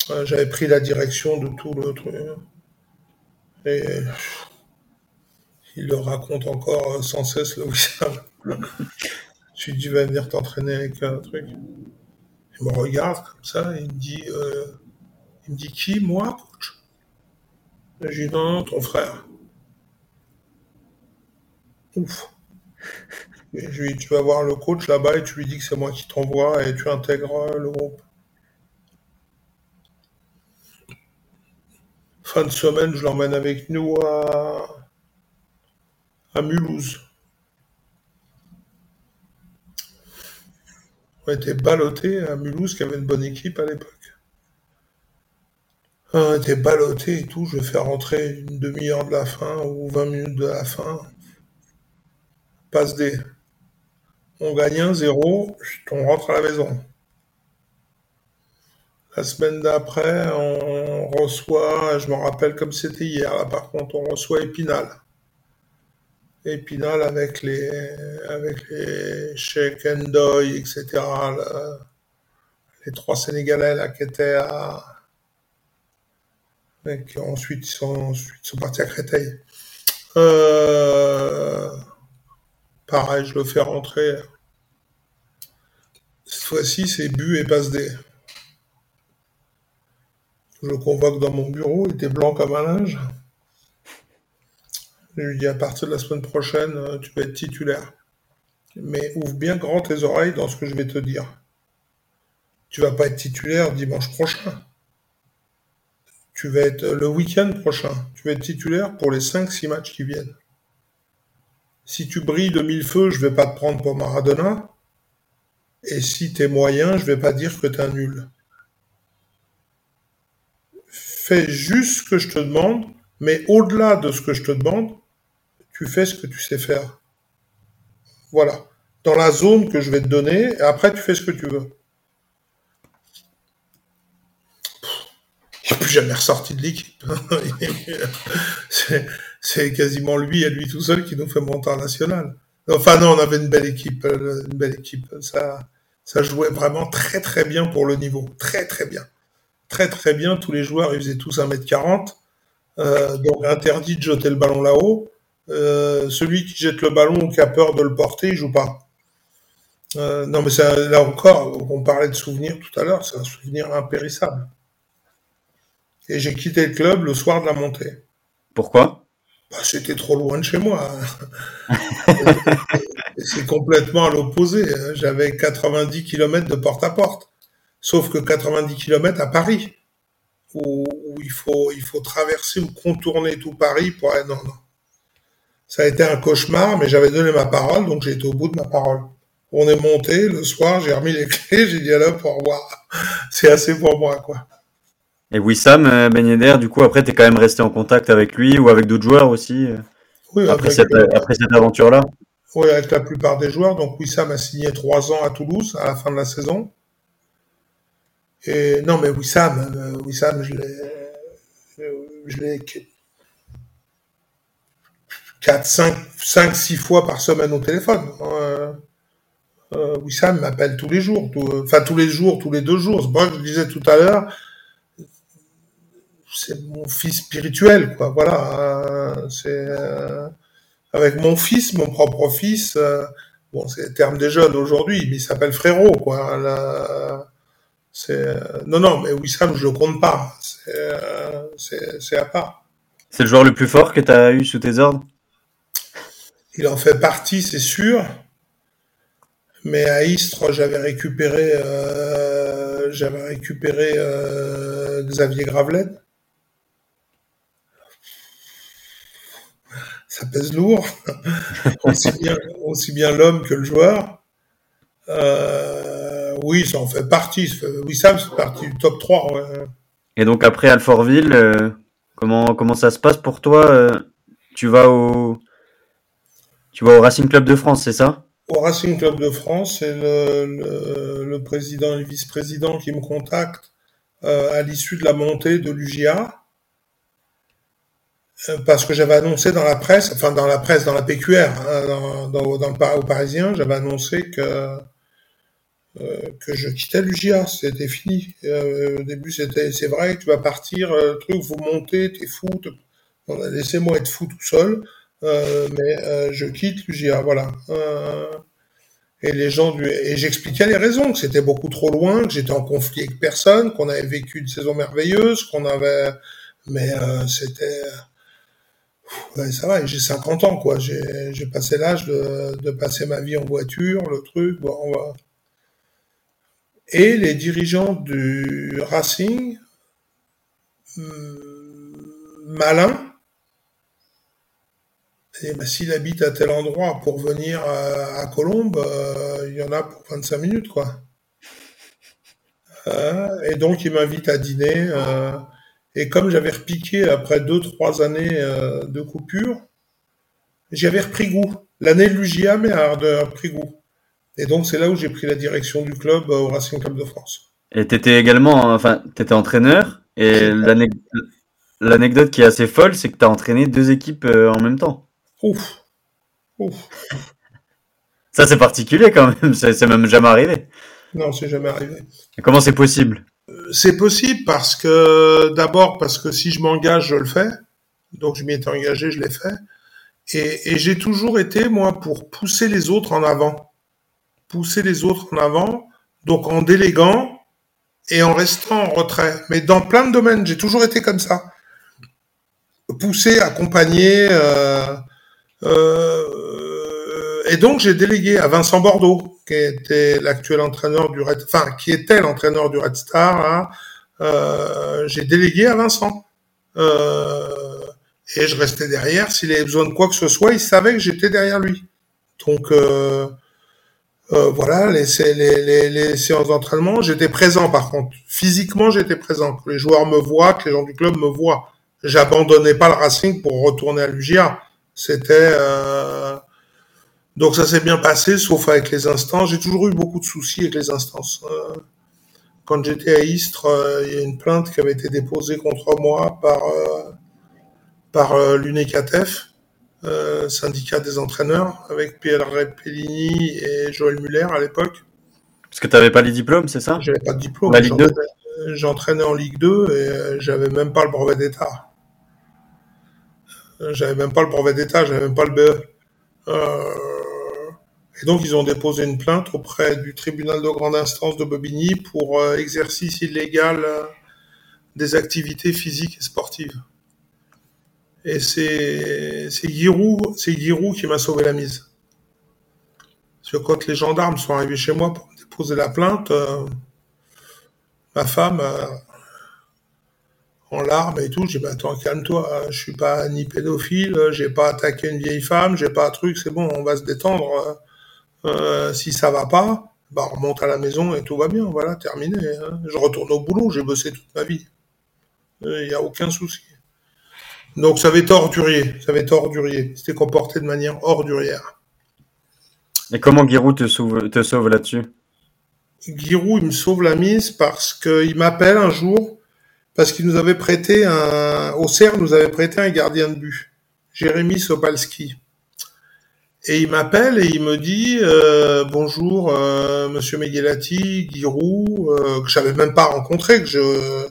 Euh, J'avais pris la direction de tout le truc. Et il le raconte encore sans cesse, le Wissam. Je lui dis, va venir t'entraîner avec un truc. Il me regarde comme ça, il me dit, euh, il me dit qui, moi, coach? Je non, non, ton frère. Ouf. Tu vas voir le coach là-bas et tu lui dis que c'est moi qui t'envoie et tu intègres le groupe. fin de semaine, je l'emmène avec nous à, Mulhouse. On était ballotté à Mulhouse, qui avait une bonne équipe à l'époque. On était ballotté et tout. Je faire rentrer une demi-heure de la fin ou 20 minutes de la fin. Passe des. On gagne un zéro, on rentre à la maison. La semaine d'après, on reçoit, je me rappelle comme c'était hier, là par contre, on reçoit Épinal. Épinal avec les, avec les Endoy, etc. les trois Sénégalais là, qui étaient à. Et qui ensuite sont, ensuite sont partis à Créteil. Euh, pareil, je le fais rentrer. Cette fois-ci, c'est Bu et passe des. Je le convoque dans mon bureau, il était blanc comme un linge. Je lui dis à partir de la semaine prochaine, euh, tu vas être titulaire. Mais ouvre bien grand tes oreilles dans ce que je vais te dire. Tu vas pas être titulaire dimanche prochain. Tu vas être le week-end prochain. Tu vas être titulaire pour les 5-6 matchs qui viennent. Si tu brilles de mille feux, je vais pas te prendre pour Maradona. Et si tu es moyen, je vais pas dire que tu es un nul fais juste ce que je te demande, mais au-delà de ce que je te demande, tu fais ce que tu sais faire. Voilà. Dans la zone que je vais te donner, et après tu fais ce que tu veux. Il n'est plus jamais ressorti de l'équipe. c'est quasiment lui et lui tout seul qui nous fait monter en national. Enfin non, on avait une belle équipe, euh, une belle équipe. Ça, jouait vraiment très très bien pour le niveau, très très bien très très bien. Tous les joueurs, ils faisaient tous 1m40. Euh, donc interdit de jeter le ballon là-haut. Euh, celui qui jette le ballon ou qui a peur de le porter, il joue pas. Euh, non, mais ça, là encore, on parlait de souvenirs tout à l'heure, c'est un souvenir impérissable. Et j'ai quitté le club le soir de la montée. Pourquoi? Bah, C'était trop loin de chez moi. C'est complètement à l'opposé. Hein. J'avais 90 km de porte à porte. Sauf que 90 km à Paris, où, il, faut, il faut traverser ou contourner tout Paris pour aller. Non, non. Ça a été un cauchemar, mais j'avais donné ma parole, donc j'ai été au bout de ma parole. On est monté, le soir, j'ai remis les clés, j'ai dit alors pour revoir. C'est assez pour moi, quoi. Et Wissam euh, Ben du coup, après, tu es quand même resté en contact avec lui ou avec d'autres joueurs aussi euh, oui, après, cette, après cette aventure-là? Oui, avec la plupart des joueurs. Donc Wissam a signé trois ans à Toulouse à la fin de la saison. Et non, mais Wissam, euh, Wissam je l'ai, je l'ai 4, 5, 5, 6 fois par semaine au téléphone. Euh, euh, Wissam m'appelle tous les jours, enfin tous les jours, tous les deux jours. C'est que je disais tout à l'heure, c'est mon fils spirituel, quoi. Voilà, euh, c'est euh, avec mon fils, mon propre fils. Euh, bon, c'est le terme des jeunes aujourd'hui, mais il s'appelle frérot, quoi. c'est non, non, mais Wissam, je le compte pas. C'est à part. C'est le joueur le plus fort que tu as eu sous tes ordres? Il en fait partie, c'est sûr. Mais à Istres, j'avais récupéré, j'avais récupéré Xavier Gravelet. Ça pèse lourd, aussi bien, l'homme que le joueur. Euh, oui, ça en fait partie. Oui, ça c'est partie du top 3. Et donc après Alfortville, euh, comment, comment ça se passe pour toi euh, Tu vas au tu vas au Racing Club de France, c'est ça? Au Racing Club de France, c'est le, le, président et le vice-président qui me contactent à l'issue de la montée de l'UGA. Euh, parce que j'avais annoncé dans la presse, enfin dans la presse, dans la PQR, hein, dans, dans, le, au Parisien, j'avais annoncé que euh, que je quittais l'UGA, c'était fini. Euh, au début, c'était, c'est vrai, tu vas partir, euh, truc, vous montez, t'es fou, laissez-moi être fou tout seul, euh, mais je quitte l'UGA, voilà. et les gens du, et j'expliquais les raisons, que c'était beaucoup trop loin, que j'étais en conflit avec personne, qu'on avait vécu une saison merveilleuse, qu'on avait, mais c'était Ouais, ça va, j'ai 50 ans, quoi. J'ai passé l'âge de, passer ma vie en voiture, le truc. Bon, on va... Et les dirigeants du Racing, hmm, malin, et ben, s'il habite à tel endroit pour venir à, à Colombe, euh, il y en a pour 25 minutes, quoi. Euh, et donc, il m'invite à dîner. Euh, et comme j'avais repiqué après deux, trois années euh, de coupure, j'avais repris goût. L'année de l'UGA, mais a repris goût. Et donc, c'est là où j'ai pris la direction du club euh, au Racing Club de France. Et tu étais également, enfin, tu étais entraîneur. Et l'anecdote qui est assez folle, c'est que tu as entraîné deux équipes euh, en même temps. Ouf. Ouf. Ça, c'est particulier quand même. C'est même jamais arrivé. Non, c'est jamais arrivé. Et comment c'est possible? C'est possible parce que d'abord parce que si je m'engage, je le fais. Donc je m'y étais engagé, je l'ai fait. Et, j'ai toujours été moi pour pousser les autres en avant, pousser les autres en avant. Donc en déléguant et en restant en retrait. Mais dans plein de domaines, j'ai toujours été comme ça. Pousser, accompagner. Euh, euh, et donc j'ai délégué à Vincent Bordeaux, qui était l'actuel entraîneur du Red, enfin qui était l'entraîneur du Red Star, hein, euh, j'ai délégué à Vincent. Euh, et je restais derrière. S'il avait besoin de quoi que ce soit, il savait que j'étais derrière lui. Donc euh, euh voilà, les, les, les, les séances d'entraînement, j'étais présent par contre. Physiquement, j'étais présent. Que les joueurs me voient, que les gens du club me voient. J'abandonnais pas le Racing pour retourner à l'UGA. C'était euh, donc ça s'est bien passé, sauf avec les instances. J'ai toujours eu beaucoup de soucis avec les instances. Euh, quand j'étais à Istres, euh, il y a une plainte qui avait été déposée contre moi par euh, par l'UNECATEF, syndicat des entraîneurs, avec Pierre Pellini et Joël Muller à l'époque. Parce que tu n'avais pas les diplômes, c'est ça? J'avais pas de diplôme. La Ligue 2 J'entraînais en Ligue 2 et j'avais même pas le brevet d'État. J'avais même pas le brevet d'État, j'avais même pas le BE. Et donc, ils ont déposé une plainte auprès du tribunal de grande instance de Bobigny pour euh, exercice illégal euh, des activités physiques et sportives. Et c'est Giroud, qui m'a sauvé la mise. Parce que quand les gendarmes sont arrivés chez moi pour déposer la plainte, euh, ma femme, en larmes et tout, j'ai dit, bah, attends, calme-toi, je suis pas ni pédophile, j'ai pas attaqué une vieille femme, j'ai pas un truc, c'est bon, on va se détendre. Euh, si ça va pas, bah, on remonte à la maison et tout va bien, voilà, terminé. Hein. Je retourne au boulot, j'ai bossé toute ma vie. Il n'y a aucun souci. Donc ça avait été ordurier, ça avait été ordurier. C'était comporté de manière ordurière. Et comment Giroud te sauve, te sauve là-dessus? Giroud, il me sauve la mise parce qu'il m'appelle un jour, parce qu'il nous avait prêté un... Au CERF, nous avait prêté un gardien de but, Jérémy Sopalski. Et il m'appelle et il me dit euh, bonjour euh, Monsieur Meghelati, Giroud, euh, que j'avais même pas rencontré, que je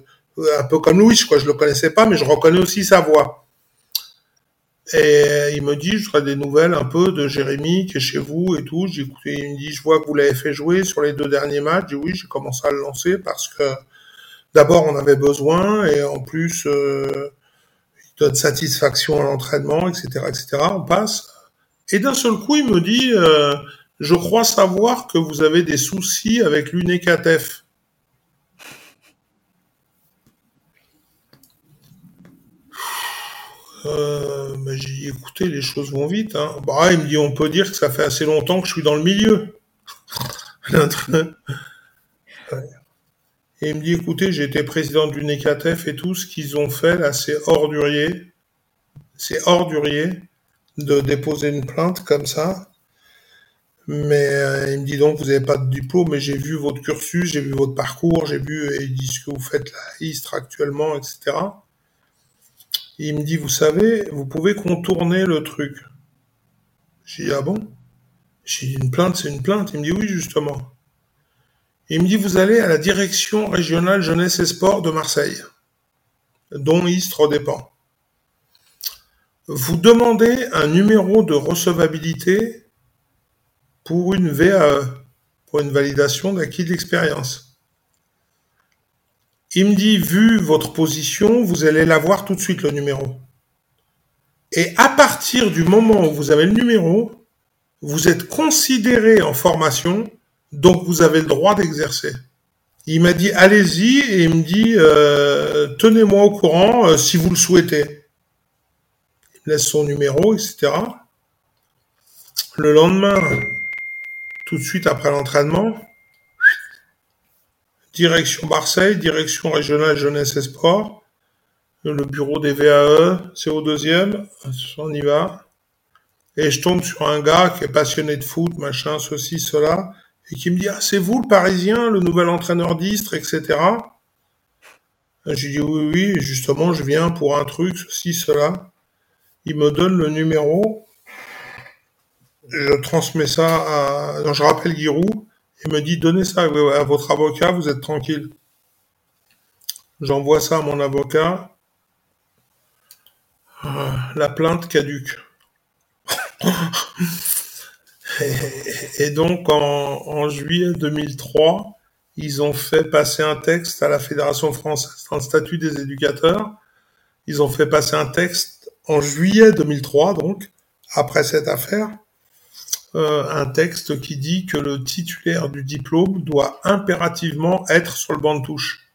un peu comme Louis, quoi, je le connaissais pas, mais je reconnais aussi sa voix. Et il me dit, je ferai des nouvelles un peu de Jérémy qui est chez vous et tout. J'ai écouté, il me dit, je vois que vous l'avez fait jouer sur les deux derniers matchs. J'ai oui, j'ai commencé à le lancer parce que d'abord on avait besoin et en plus euh, il donne satisfaction à l'entraînement, etc., etc. On passe. Et d'un seul coup, il me dit, euh, je crois savoir que vous avez des soucis avec l'UNECATEF. Euh, bah, j'ai dit, écoutez, les choses vont vite. Hein. Bah, il me dit, on peut dire que ça fait assez longtemps que je suis dans le milieu. Et il me dit, écoutez, j'ai été président du NECATEF et tout ce qu'ils ont fait, là, c'est ordurier. C'est ordurier de déposer une plainte comme ça. Mais euh, il me dit donc, vous n'avez pas de diplôme, mais j'ai vu votre cursus, j'ai vu votre parcours, j'ai vu, et il ce que vous faites là, ISTRE actuellement, etc. il me dit, vous savez, vous pouvez contourner le truc. J'ai dit, ah bon? J'ai dit, une plainte, c'est une plainte. Il me dit, oui, justement. il me dit, vous allez à la direction régionale jeunesse et sport de Marseille, dont ISTRE dépend. Vous demandez un numéro de recevabilité pour une VAE, pour une validation d'acquis d'expérience. Il me dit, vu votre position, vous allez l'avoir tout de suite le numéro. Et à partir du moment où vous avez le numéro, vous êtes considéré en formation, donc vous avez le droit d'exercer. Il m'a dit, allez-y, et il me dit, euh, tenez-moi au courant euh, si vous le souhaitez laisse son numéro, etc. Le lendemain, tout de suite après l'entraînement, direction Marseille, direction régionale jeunesse et le bureau des VAE, c'est au deuxième, on y va. Et je tombe sur un gars qui est passionné de foot, machin, ceci, cela, et qui me dit, ah, c'est vous le Parisien, le nouvel entraîneur d'Istre, etc. J'ai dit, oui, oui, justement, je viens pour un truc, ceci, cela il me donne le numéro, je transmets ça à, je rappelle Giroud, il me dit donnez ça à votre avocat, vous êtes tranquille. J'envoie ça à mon avocat. Euh, la plainte caduque. et, donc en, en, juillet 2003, ils ont fait passer un texte à la Fédération française dans le statut des éducateurs. Ils ont fait passer un texte en juillet 2003, donc, après cette affaire, euh, un texte qui dit que le titulaire du diplôme doit impérativement être sur le banc de touche.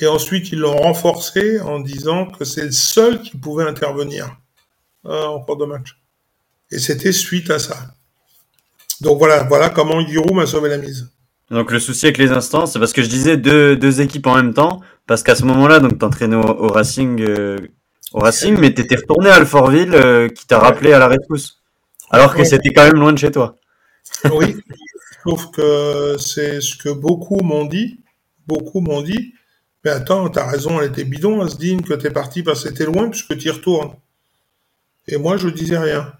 Et ensuite, ils l'ont renforcé en disant que c'est le seul qui pouvait intervenir euh, en cours de match. Et c'était suite à ça. Donc voilà, voilà comment Giroud m'a sauvé la mise. Donc le souci avec les instants, c'est parce que je disais deux, équipes en même temps, parce qu'à ce moment-là, donc t'entraînais au, au Racing euh, au Racing, mais t'étais retourné à Alfortville euh, qui t'a rappelé à la rescousse. Alors que c'était quand même loin de chez toi. Oui, je trouve que c'est ce que beaucoup m'ont dit. Beaucoup m'ont dit. Mais attends, t'as raison, elle était bidon, Asdine, que t'es parti parce que c'était loin puisque t'y retournes. Et moi, je disais rien.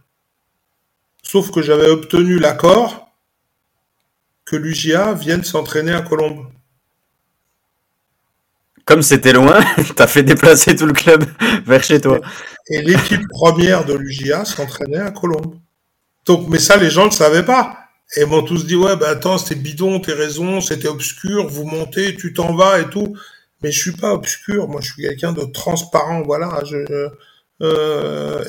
Sauf que j'avais obtenu l'accord que l'UGA vienne s'entraîner à Colombes comme c'était loin, t'as fait déplacer tout le club vers chez toi. Et l'équipe première de l'UGA s'entraînait à Colombes. Donc, mais ça, les gens ne le savaient pas. Et ils m'ont tous dit, ouais, bah attends, c'était bidon, t'es raison, c'était obscur, vous montez, tu t'en vas et tout. Mais je suis pas obscur, moi je suis quelqu'un de transparent, voilà. Je,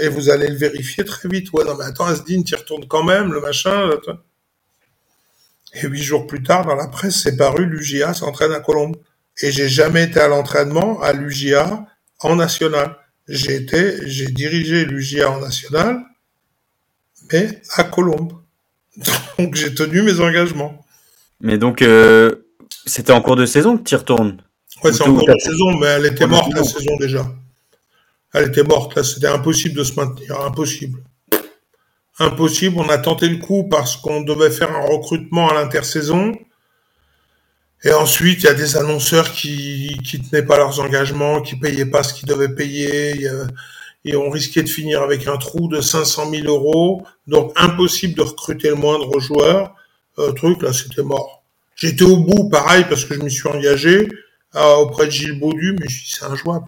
et vous allez le vérifier très vite. Ouais, non, mais attends, Asdin, tu retournes quand même, le machin. Et huit jours plus tard, dans la presse, c'est paru, l'UGA s'entraîne à Colombe. Et j'ai jamais été à l'entraînement à l'UGA en national. J'ai été, j'ai dirigé l'UGA en national, mais à Colombe. Donc j'ai tenu mes engagements. Mais donc, euh, c'était en cours de saison que tu y retournes? Ouais, c'est en cours de saison, mais elle était morte la saison déjà. Elle était morte, là, c'était impossible de se maintenir, impossible. Impossible, on a tenté le coup parce qu'on devait faire un recrutement à l'intersaison. Et ensuite, il y a des annonceurs qui qui tenaient pas leurs engagements, qui payaient pas ce qu'ils devaient payer, et on risquait de finir avec un trou de 500 000 euros. Donc impossible de recruter le moindre joueur. Euh, truc là, c'était mort. J'étais au bout, pareil, parce que je m'y suis engagé auprès de Gilles Baudu, mais je suis c'est injouable.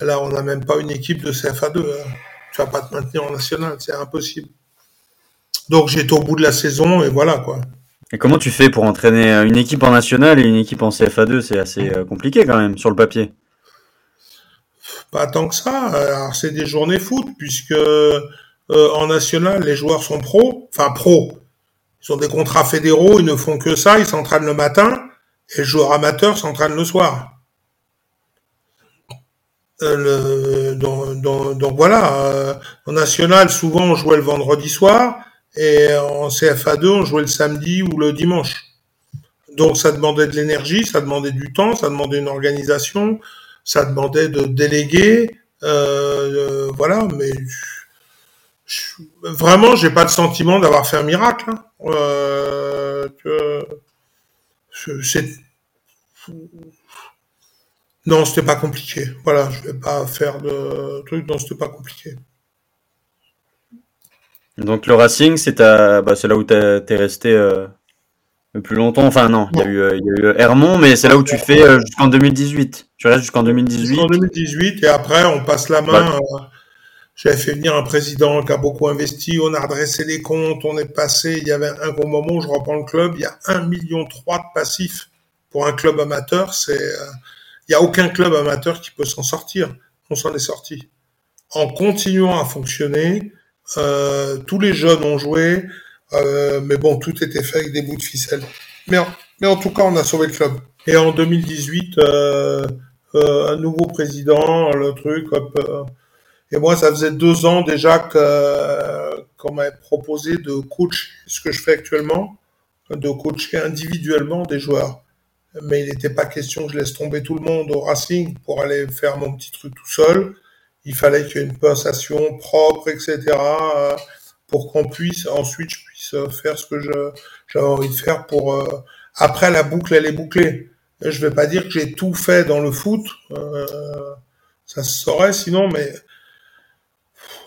Là, on n'a même pas une équipe de CFA2. Hein. Tu vas pas te maintenir en national, c'est impossible. Donc j'étais au bout de la saison et voilà quoi. Et comment tu fais pour entraîner une équipe en national et une équipe en CFA2 C'est assez euh, compliqué quand même sur le papier. Pas tant que ça. Alors c'est des journées foot puisque euh, en national les joueurs sont pros, enfin pros. Ils ont des contrats fédéraux, ils ne font que ça, ils s'entraînent le matin et le joueur amateur s'entraîne le soir. Euh, donc, donc, voilà, en national souvent on jouait le vendredi soir et en CFA2, on jouait le samedi ou le dimanche. Donc ça demandait de l'énergie, ça demandait du temps, ça demandait une organisation, ça demandait de déléguer. Euh, voilà, mais je, vraiment, j'ai pas de sentiment d'avoir fait un miracle. Hein. Euh, c'est non, c'était pas compliqué. Voilà, je vais pas faire de trucs. Non, c'était pas compliqué. Donc le Racing, c'est bah, là où tu es resté euh, le plus longtemps. Enfin non, il y a eu, euh, eu Hermont, mais c'est là où tu fais euh, jusqu'en 2018. Tu restes jusqu'en 2018. Jusqu'en 2018 et après on passe la main. J'avais fait venir un président qui a beaucoup investi, on a redressé les comptes, on est passé, il y avait un gros moment où je reprends le club, il y a un million trois de passifs pour un club amateur, c'est il n'y a aucun club amateur qui peut s'en sortir. On s'en est sorti. En continuant à fonctionner, euh, tous les jeunes ont joué, euh, mais bon, tout était fait avec des bouts de ficelle. Mais en, tout cas, on a sauvé le club. Et en 2018, euh, euh, un nouveau président, le truc, hop, euh, et moi, ça faisait deux ans déjà que qu'on m'avait proposé de coacher ce que je fais actuellement, de coacher individuellement des joueurs. Mais il n'était pas question que je laisse tomber tout le monde au Racing pour aller faire mon petit truc tout seul il fallait qu'il y ait une passation propre, etc., euh, pour qu'on puisse, ensuite, je puisse euh, faire ce que j'avais envie de faire pour, euh, après la boucle, elle est bouclée. Je vais pas dire que j'ai tout fait dans le foot, ça se saurait sinon, mais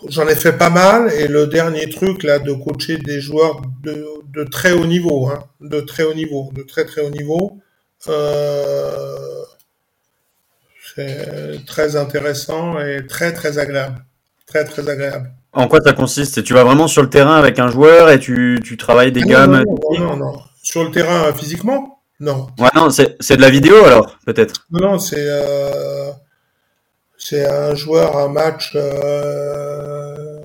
j'en ai fait pas mal. Et le dernier truc là, de coacher des joueurs de, de très haut niveau, hein, de très haut niveau, de très très haut niveau, euh, c'est très intéressant et très très agréable. Très très agréable. En quoi ça consiste? Tu vas vraiment sur le terrain avec un joueur et tu, tu travailles des ah gammes non non, non, Sur le terrain physiquement? Non. Ouais, non, c'est de la vidéo alors, peut-être Non, c'est euh, c'est un joueur, un match, euh,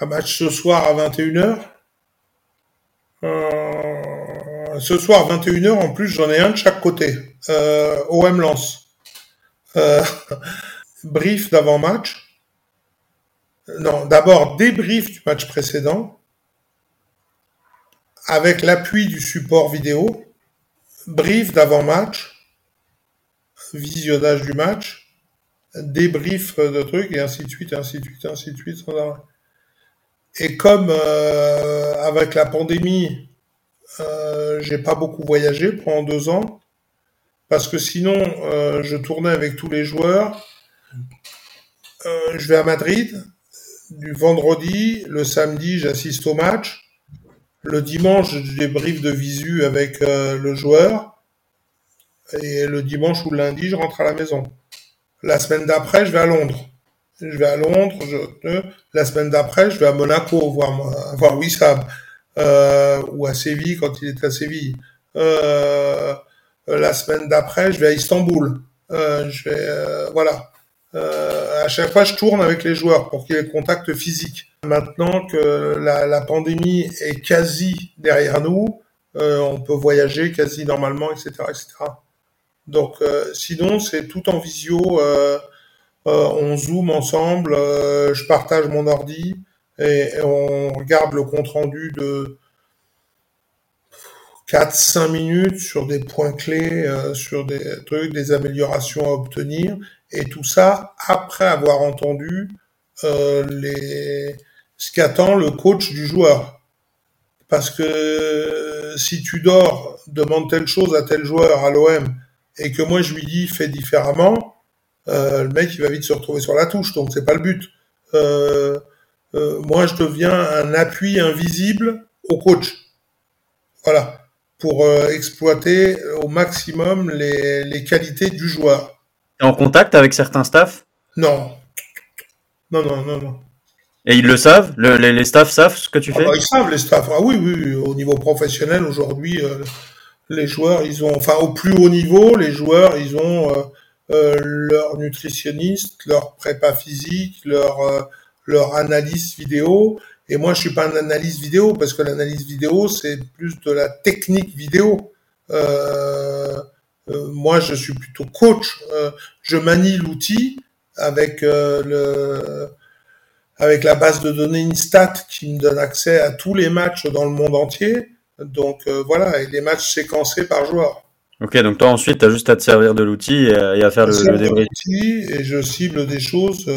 un match ce soir à 21h. Euh, ce soir 21h, en plus, j'en ai un de chaque côté. Euh, OM Lance. Euh, brief d'avant-match. Non, d'abord débrief du match précédent avec l'appui du support vidéo, brief d'avant-match, visionnage du match, débrief de trucs et ainsi de suite, ainsi de suite, ainsi de suite. Et comme euh, avec la pandémie, euh, j'ai pas beaucoup voyagé pendant deux ans, parce que sinon, euh, je tournais avec tous les joueurs. Euh, je vais à Madrid du vendredi, le samedi, j'assiste au match. Le dimanche, je débrief de visu avec euh, le joueur. Et le dimanche ou le lundi, je rentre à la maison. La semaine d'après, je vais à Londres. Je vais à Londres. La semaine d'après, je vais à Monaco voir, voir Wissam. ou à Séville quand il est à Séville. Euh, la semaine d'après, je vais à Istanbul. Euh, je vais, euh, voilà. à chaque fois, je tourne avec les joueurs pour qu'il y ait contact physique. Maintenant que la, la pandémie est quasi derrière nous, on peut voyager quasi normalement, etc., etc. Donc, sinon, c'est tout en visio. on zoome ensemble. je partage mon ordi et, on regarde le compte rendu de 4-5 minutes sur des points clés, euh, sur des trucs, des améliorations à obtenir, et tout ça après avoir entendu euh, les, ce qu'attend le coach du joueur. Parce que si tu dors, demande telle chose à tel joueur à l'OM, et que moi je lui dis fais différemment, euh, le mec il va vite se retrouver sur la touche, donc c'est pas le but. Euh, euh, moi, je deviens un appui invisible au coach. Voilà, pour euh, exploiter au maximum les, les qualités du joueur. en contact avec certains staffs? Non. Non, non, non, non. Et ils le savent? Les, les, staffs savent ce que tu ah fais? bah, Ils savent, les staffs. Ah oui, oui, au niveau professionnel, aujourd'hui, euh, les joueurs, ils ont, enfin, au plus haut niveau, les joueurs, ils ont euh, leur nutritionniste, leur prépa physique, leur leur analyse vidéo. Et moi, je suis pas un analyse vidéo parce que l'analyse vidéo, c'est plus de la technique vidéo. Euh, euh, moi, je suis plutôt coach. Euh, je manie l'outil avec le avec la base de données Instat qui me donne accès à tous les matchs dans le monde entier. Donc voilà, et les matchs séquencés par joueur. Ok, donc toi ensuite, tu as juste à te servir de l'outil et, à faire le, le débrief. Et je cible des choses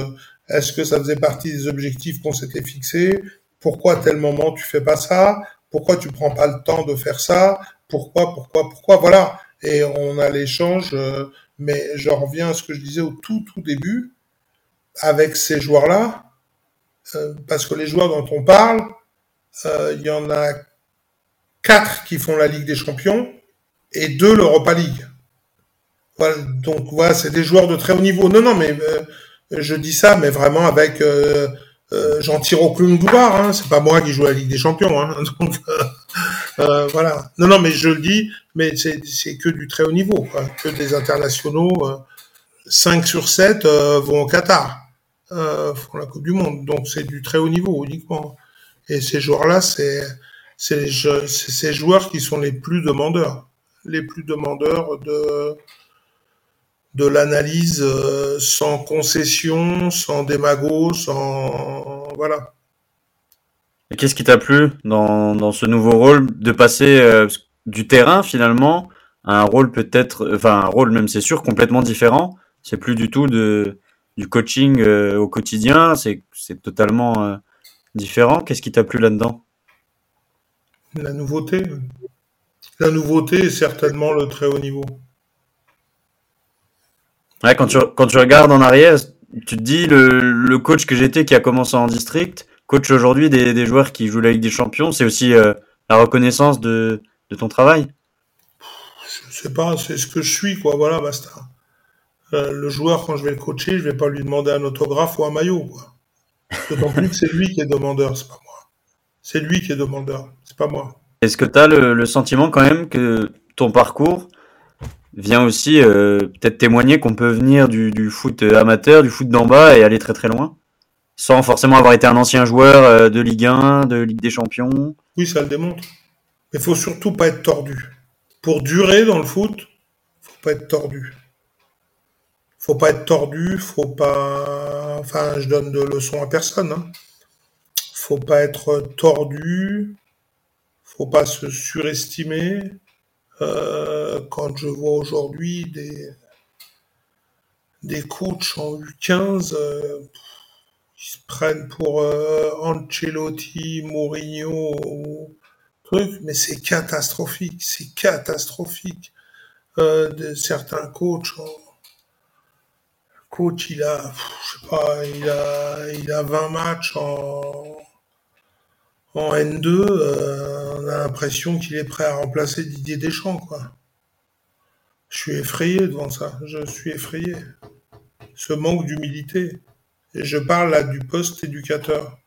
est-ce que ça faisait partie des objectifs qu'on s'était fixés? Pourquoi à tel moment tu fais pas ça? Pourquoi tu prends pas le temps de faire ça? Pourquoi, pourquoi, pourquoi? Voilà. Et on a l'échange, euh, mais je reviens à ce que je disais au tout, tout début, avec ces joueurs-là, euh, parce que les joueurs dont on parle, euh, il y en a quatre qui font la Ligue des Champions et deux l'Europa League. Voilà, donc voilà, c'est des joueurs de très haut niveau. Non, non, mais je dis ça, mais vraiment avec euh, j'en tire aucune gloire. Hein, c'est pas moi qui joue à la Ligue des Champions. Hein, euh, euh, voilà. Non, non, mais je le dis, mais c'est que du très haut niveau, que des internationaux. 5 sur 7 vont au Qatar, font la Coupe du Monde. Donc c'est du très haut niveau uniquement. Et ces joueurs-là, c'est c'est ces joueurs qui sont les plus demandeurs, les plus demandeurs de de l'analyse euh, sans concession, sans démago, sans voilà. Et qu'est-ce qui t'a plu dans, dans ce nouveau rôle de passer euh, du terrain finalement à un rôle peut-être, enfin un rôle même c'est sûr complètement différent. C'est plus du tout de du coaching euh, au quotidien, c'est c'est totalement différent. Qu'est-ce qui t'a plu là-dedans? La nouveauté. La nouveauté est certainement le très haut niveau. Ouais, quand tu, quand tu regardes en arrière, tu te dis le, le coach que j'étais qui a commencé en district, coach aujourd'hui des, des joueurs qui jouent la Ligue des Champions, c'est aussi euh, la reconnaissance de, de ton travail. Je sais pas, c'est ce que je suis, quoi. Voilà, basta. Euh, le joueur, quand je vais le coacher, je vais pas lui demander un autographe ou un maillot, quoi. D'autant plus que c'est lui qui est demandeur, c'est pas moi. C'est lui qui est demandeur, c'est pas moi. Est-ce que tu as le, le sentiment quand même que ton parcours vient aussi euh, peut-être témoigner qu'on peut venir du, foot amateur, du foot d'en bas et aller très très loin, sans forcément avoir été un ancien joueur euh, de Ligue 1, de Ligue des Champions. Oui, ça le démontre. Mais faut surtout pas être tordu. Pour durer dans le foot, faut pas être tordu. Faut pas être tordu, faut pas. Enfin, je donne de leçons à personne. Hein. Faut pas être tordu. Faut pas se surestimer euh, quand je vois aujourd'hui des, des coachs en U15 euh, qui se prennent pour euh, Ancelotti, Mourinho, truc, mais c'est catastrophique, c'est catastrophique. De certains coachs, coach il a, je sais pas, il a, il a 20 matchs en en N2, euh, on a l'impression qu'il est prêt à remplacer Didier Deschamps, quoi. Je suis effrayé devant ça. Je suis effrayé. Ce manque d'humilité. Et je parle là du poste éducateur.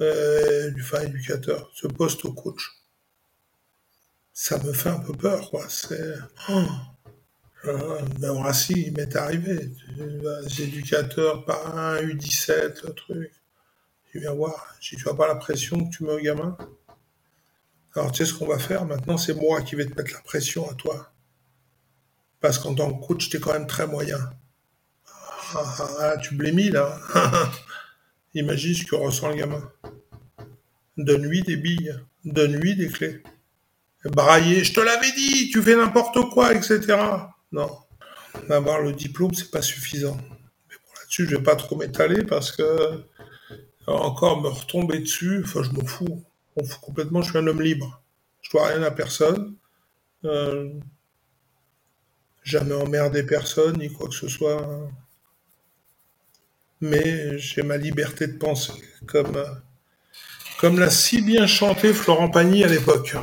Euh, du fin éducateur. Ce poste au coach. Ça me fait un peu peur, quoi. C'est, oh, il m'est arrivé. Les éducateurs, par un U17, le truc. Tu viens voir, si tu n'as pas la pression que tu mets au gamin. Alors tu sais ce qu'on va faire maintenant, c'est moi qui vais te mettre la pression à toi. Parce qu'en tant que coach, t'es quand même très moyen. Ah, ah, ah tu blémis là. Imagine ce que ressent le gamin. Donne-lui des billes, donne-lui des clés. Brailler, je te l'avais dit, tu fais n'importe quoi, etc. Non. Avoir le diplôme, c'est pas suffisant. Mais bon, là-dessus, je vais pas trop m'étaler parce que encore me retomber dessus, enfin, je m'en fous. On fout complètement, je suis un homme libre. Je dois rien à personne. Euh, jamais emmerder personne, ni quoi que ce soit. Mais j'ai ma liberté de penser, comme, comme l'a si bien chanté Florent Pagny à l'époque.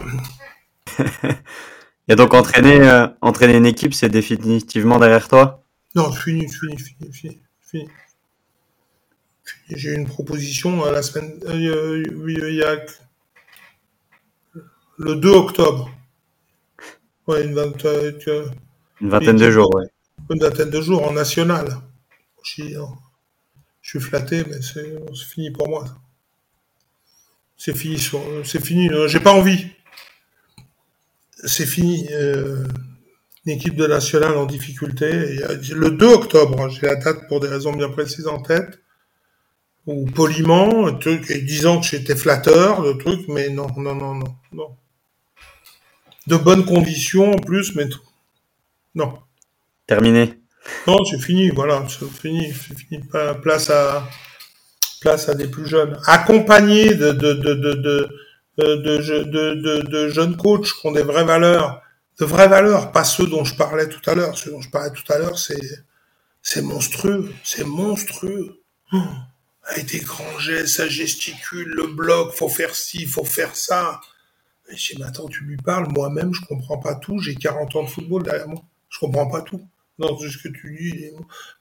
Et donc entraîner, euh, entraîner une équipe, c'est définitivement derrière toi? Non, fini, fini, fini, fini. fini. J'ai une proposition à la semaine. Euh, il y a le 2 octobre. Ouais, une, vingtaine, une vingtaine de jours, ouais. Une vingtaine de jours en national. Je, suis flatté, mais c'est fini pour moi. C'est fini. C'est fini. J'ai pas envie c'est fini. Euh, une équipe de nationale en difficulté. le 2 octobre, hein, j'ai la date pour des raisons bien précises en tête, ou poliment, truc, disant que j'étais flatteur, le truc, mais non, non, non, non, non. De bonnes conditions en plus, mais non. Terminé. Non, c'est fini, voilà, c'est fini, c'est fini. Place à, place à des plus jeunes. Accompagné de, de, de, de de, de, de, jeunes coachs qui ont des vraies valeurs, de vraies valeurs, pas ceux dont je parlais tout à l'heure. Ceux dont je parlais tout à l'heure, c'est c'est monstrueux, c'est monstrueux. Oh, avec des grands gestes, ça gesticule, le bloc, faut faire ci, faut faire ça. Et je dis, mais attends, tu lui parles, moi-même, je comprends pas tout, j'ai 40 ans de football derrière moi, je comprends pas tout. Non, ce que tu dis,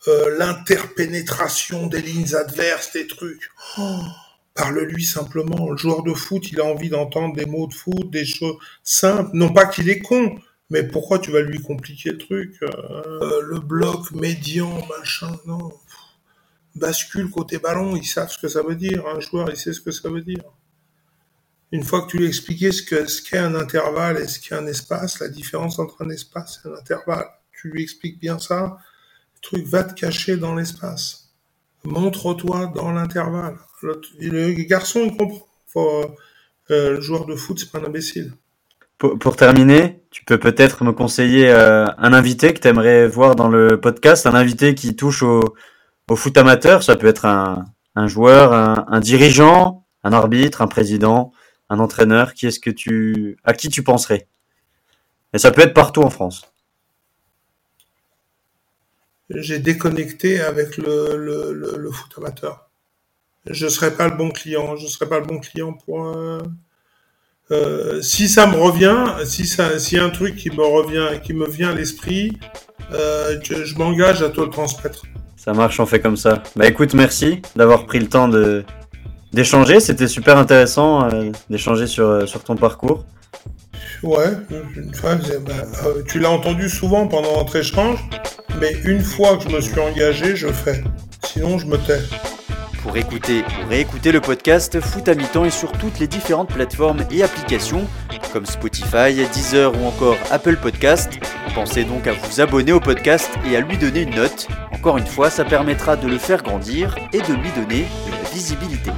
euh, l'interpénétration des lignes adverses, des trucs. Oh, Parle-lui simplement. Le joueur de foot, il a envie d'entendre des mots de foot, des choses simples. Non pas qu'il est con, mais pourquoi tu vas lui compliquer le truc euh, Le bloc médian, machin, non. Bascule côté ballon, ils savent ce que ça veut dire. Un joueur, il sait ce que ça veut dire. Une fois que tu lui expliqué ce qu'est ce qu'est un intervalle et ce qu'est un espace, la différence entre un espace et un intervalle, tu lui expliques bien ça, le truc va te cacher dans l'espace. Montre-toi dans l'intervalle. Le, garçon, il comprend. Euh, le joueur de foot, c'est pas un imbécile. Pour, terminer, tu peux peut-être me conseiller euh, un invité que tu aimerais voir dans le podcast, un invité qui touche au, foot amateur. Ça peut être un, joueur, un, dirigeant, un arbitre, un président, un entraîneur. Qui est-ce que tu, à qui tu penserais? Et ça peut être partout en France. J'ai déconnecté avec le, le foot amateur je serais pas le bon client. Je serais pas le bon client pour. Euh, si ça me revient, si ça, si un truc qui me revient, qui me vient à l'esprit, euh, je, m'engage à te le transmettre. Ça marche, on fait comme ça. Bah écoute, merci d'avoir pris le temps de d'échanger. C'était super intéressant d'échanger sur sur ton parcours. Ouais, une fois, bah, tu l'as entendu souvent pendant notre échange, mais une fois que je me suis engagé, je fais. Sinon, je me tais. Pour écouter ou réécouter le podcast, Foot à mi-temps est sur toutes les différentes plateformes et applications comme Spotify, Deezer ou encore Apple Podcast. Pensez donc à vous abonner au podcast et à lui donner une note. Encore une fois, ça permettra de le faire grandir et de lui donner de la visibilité.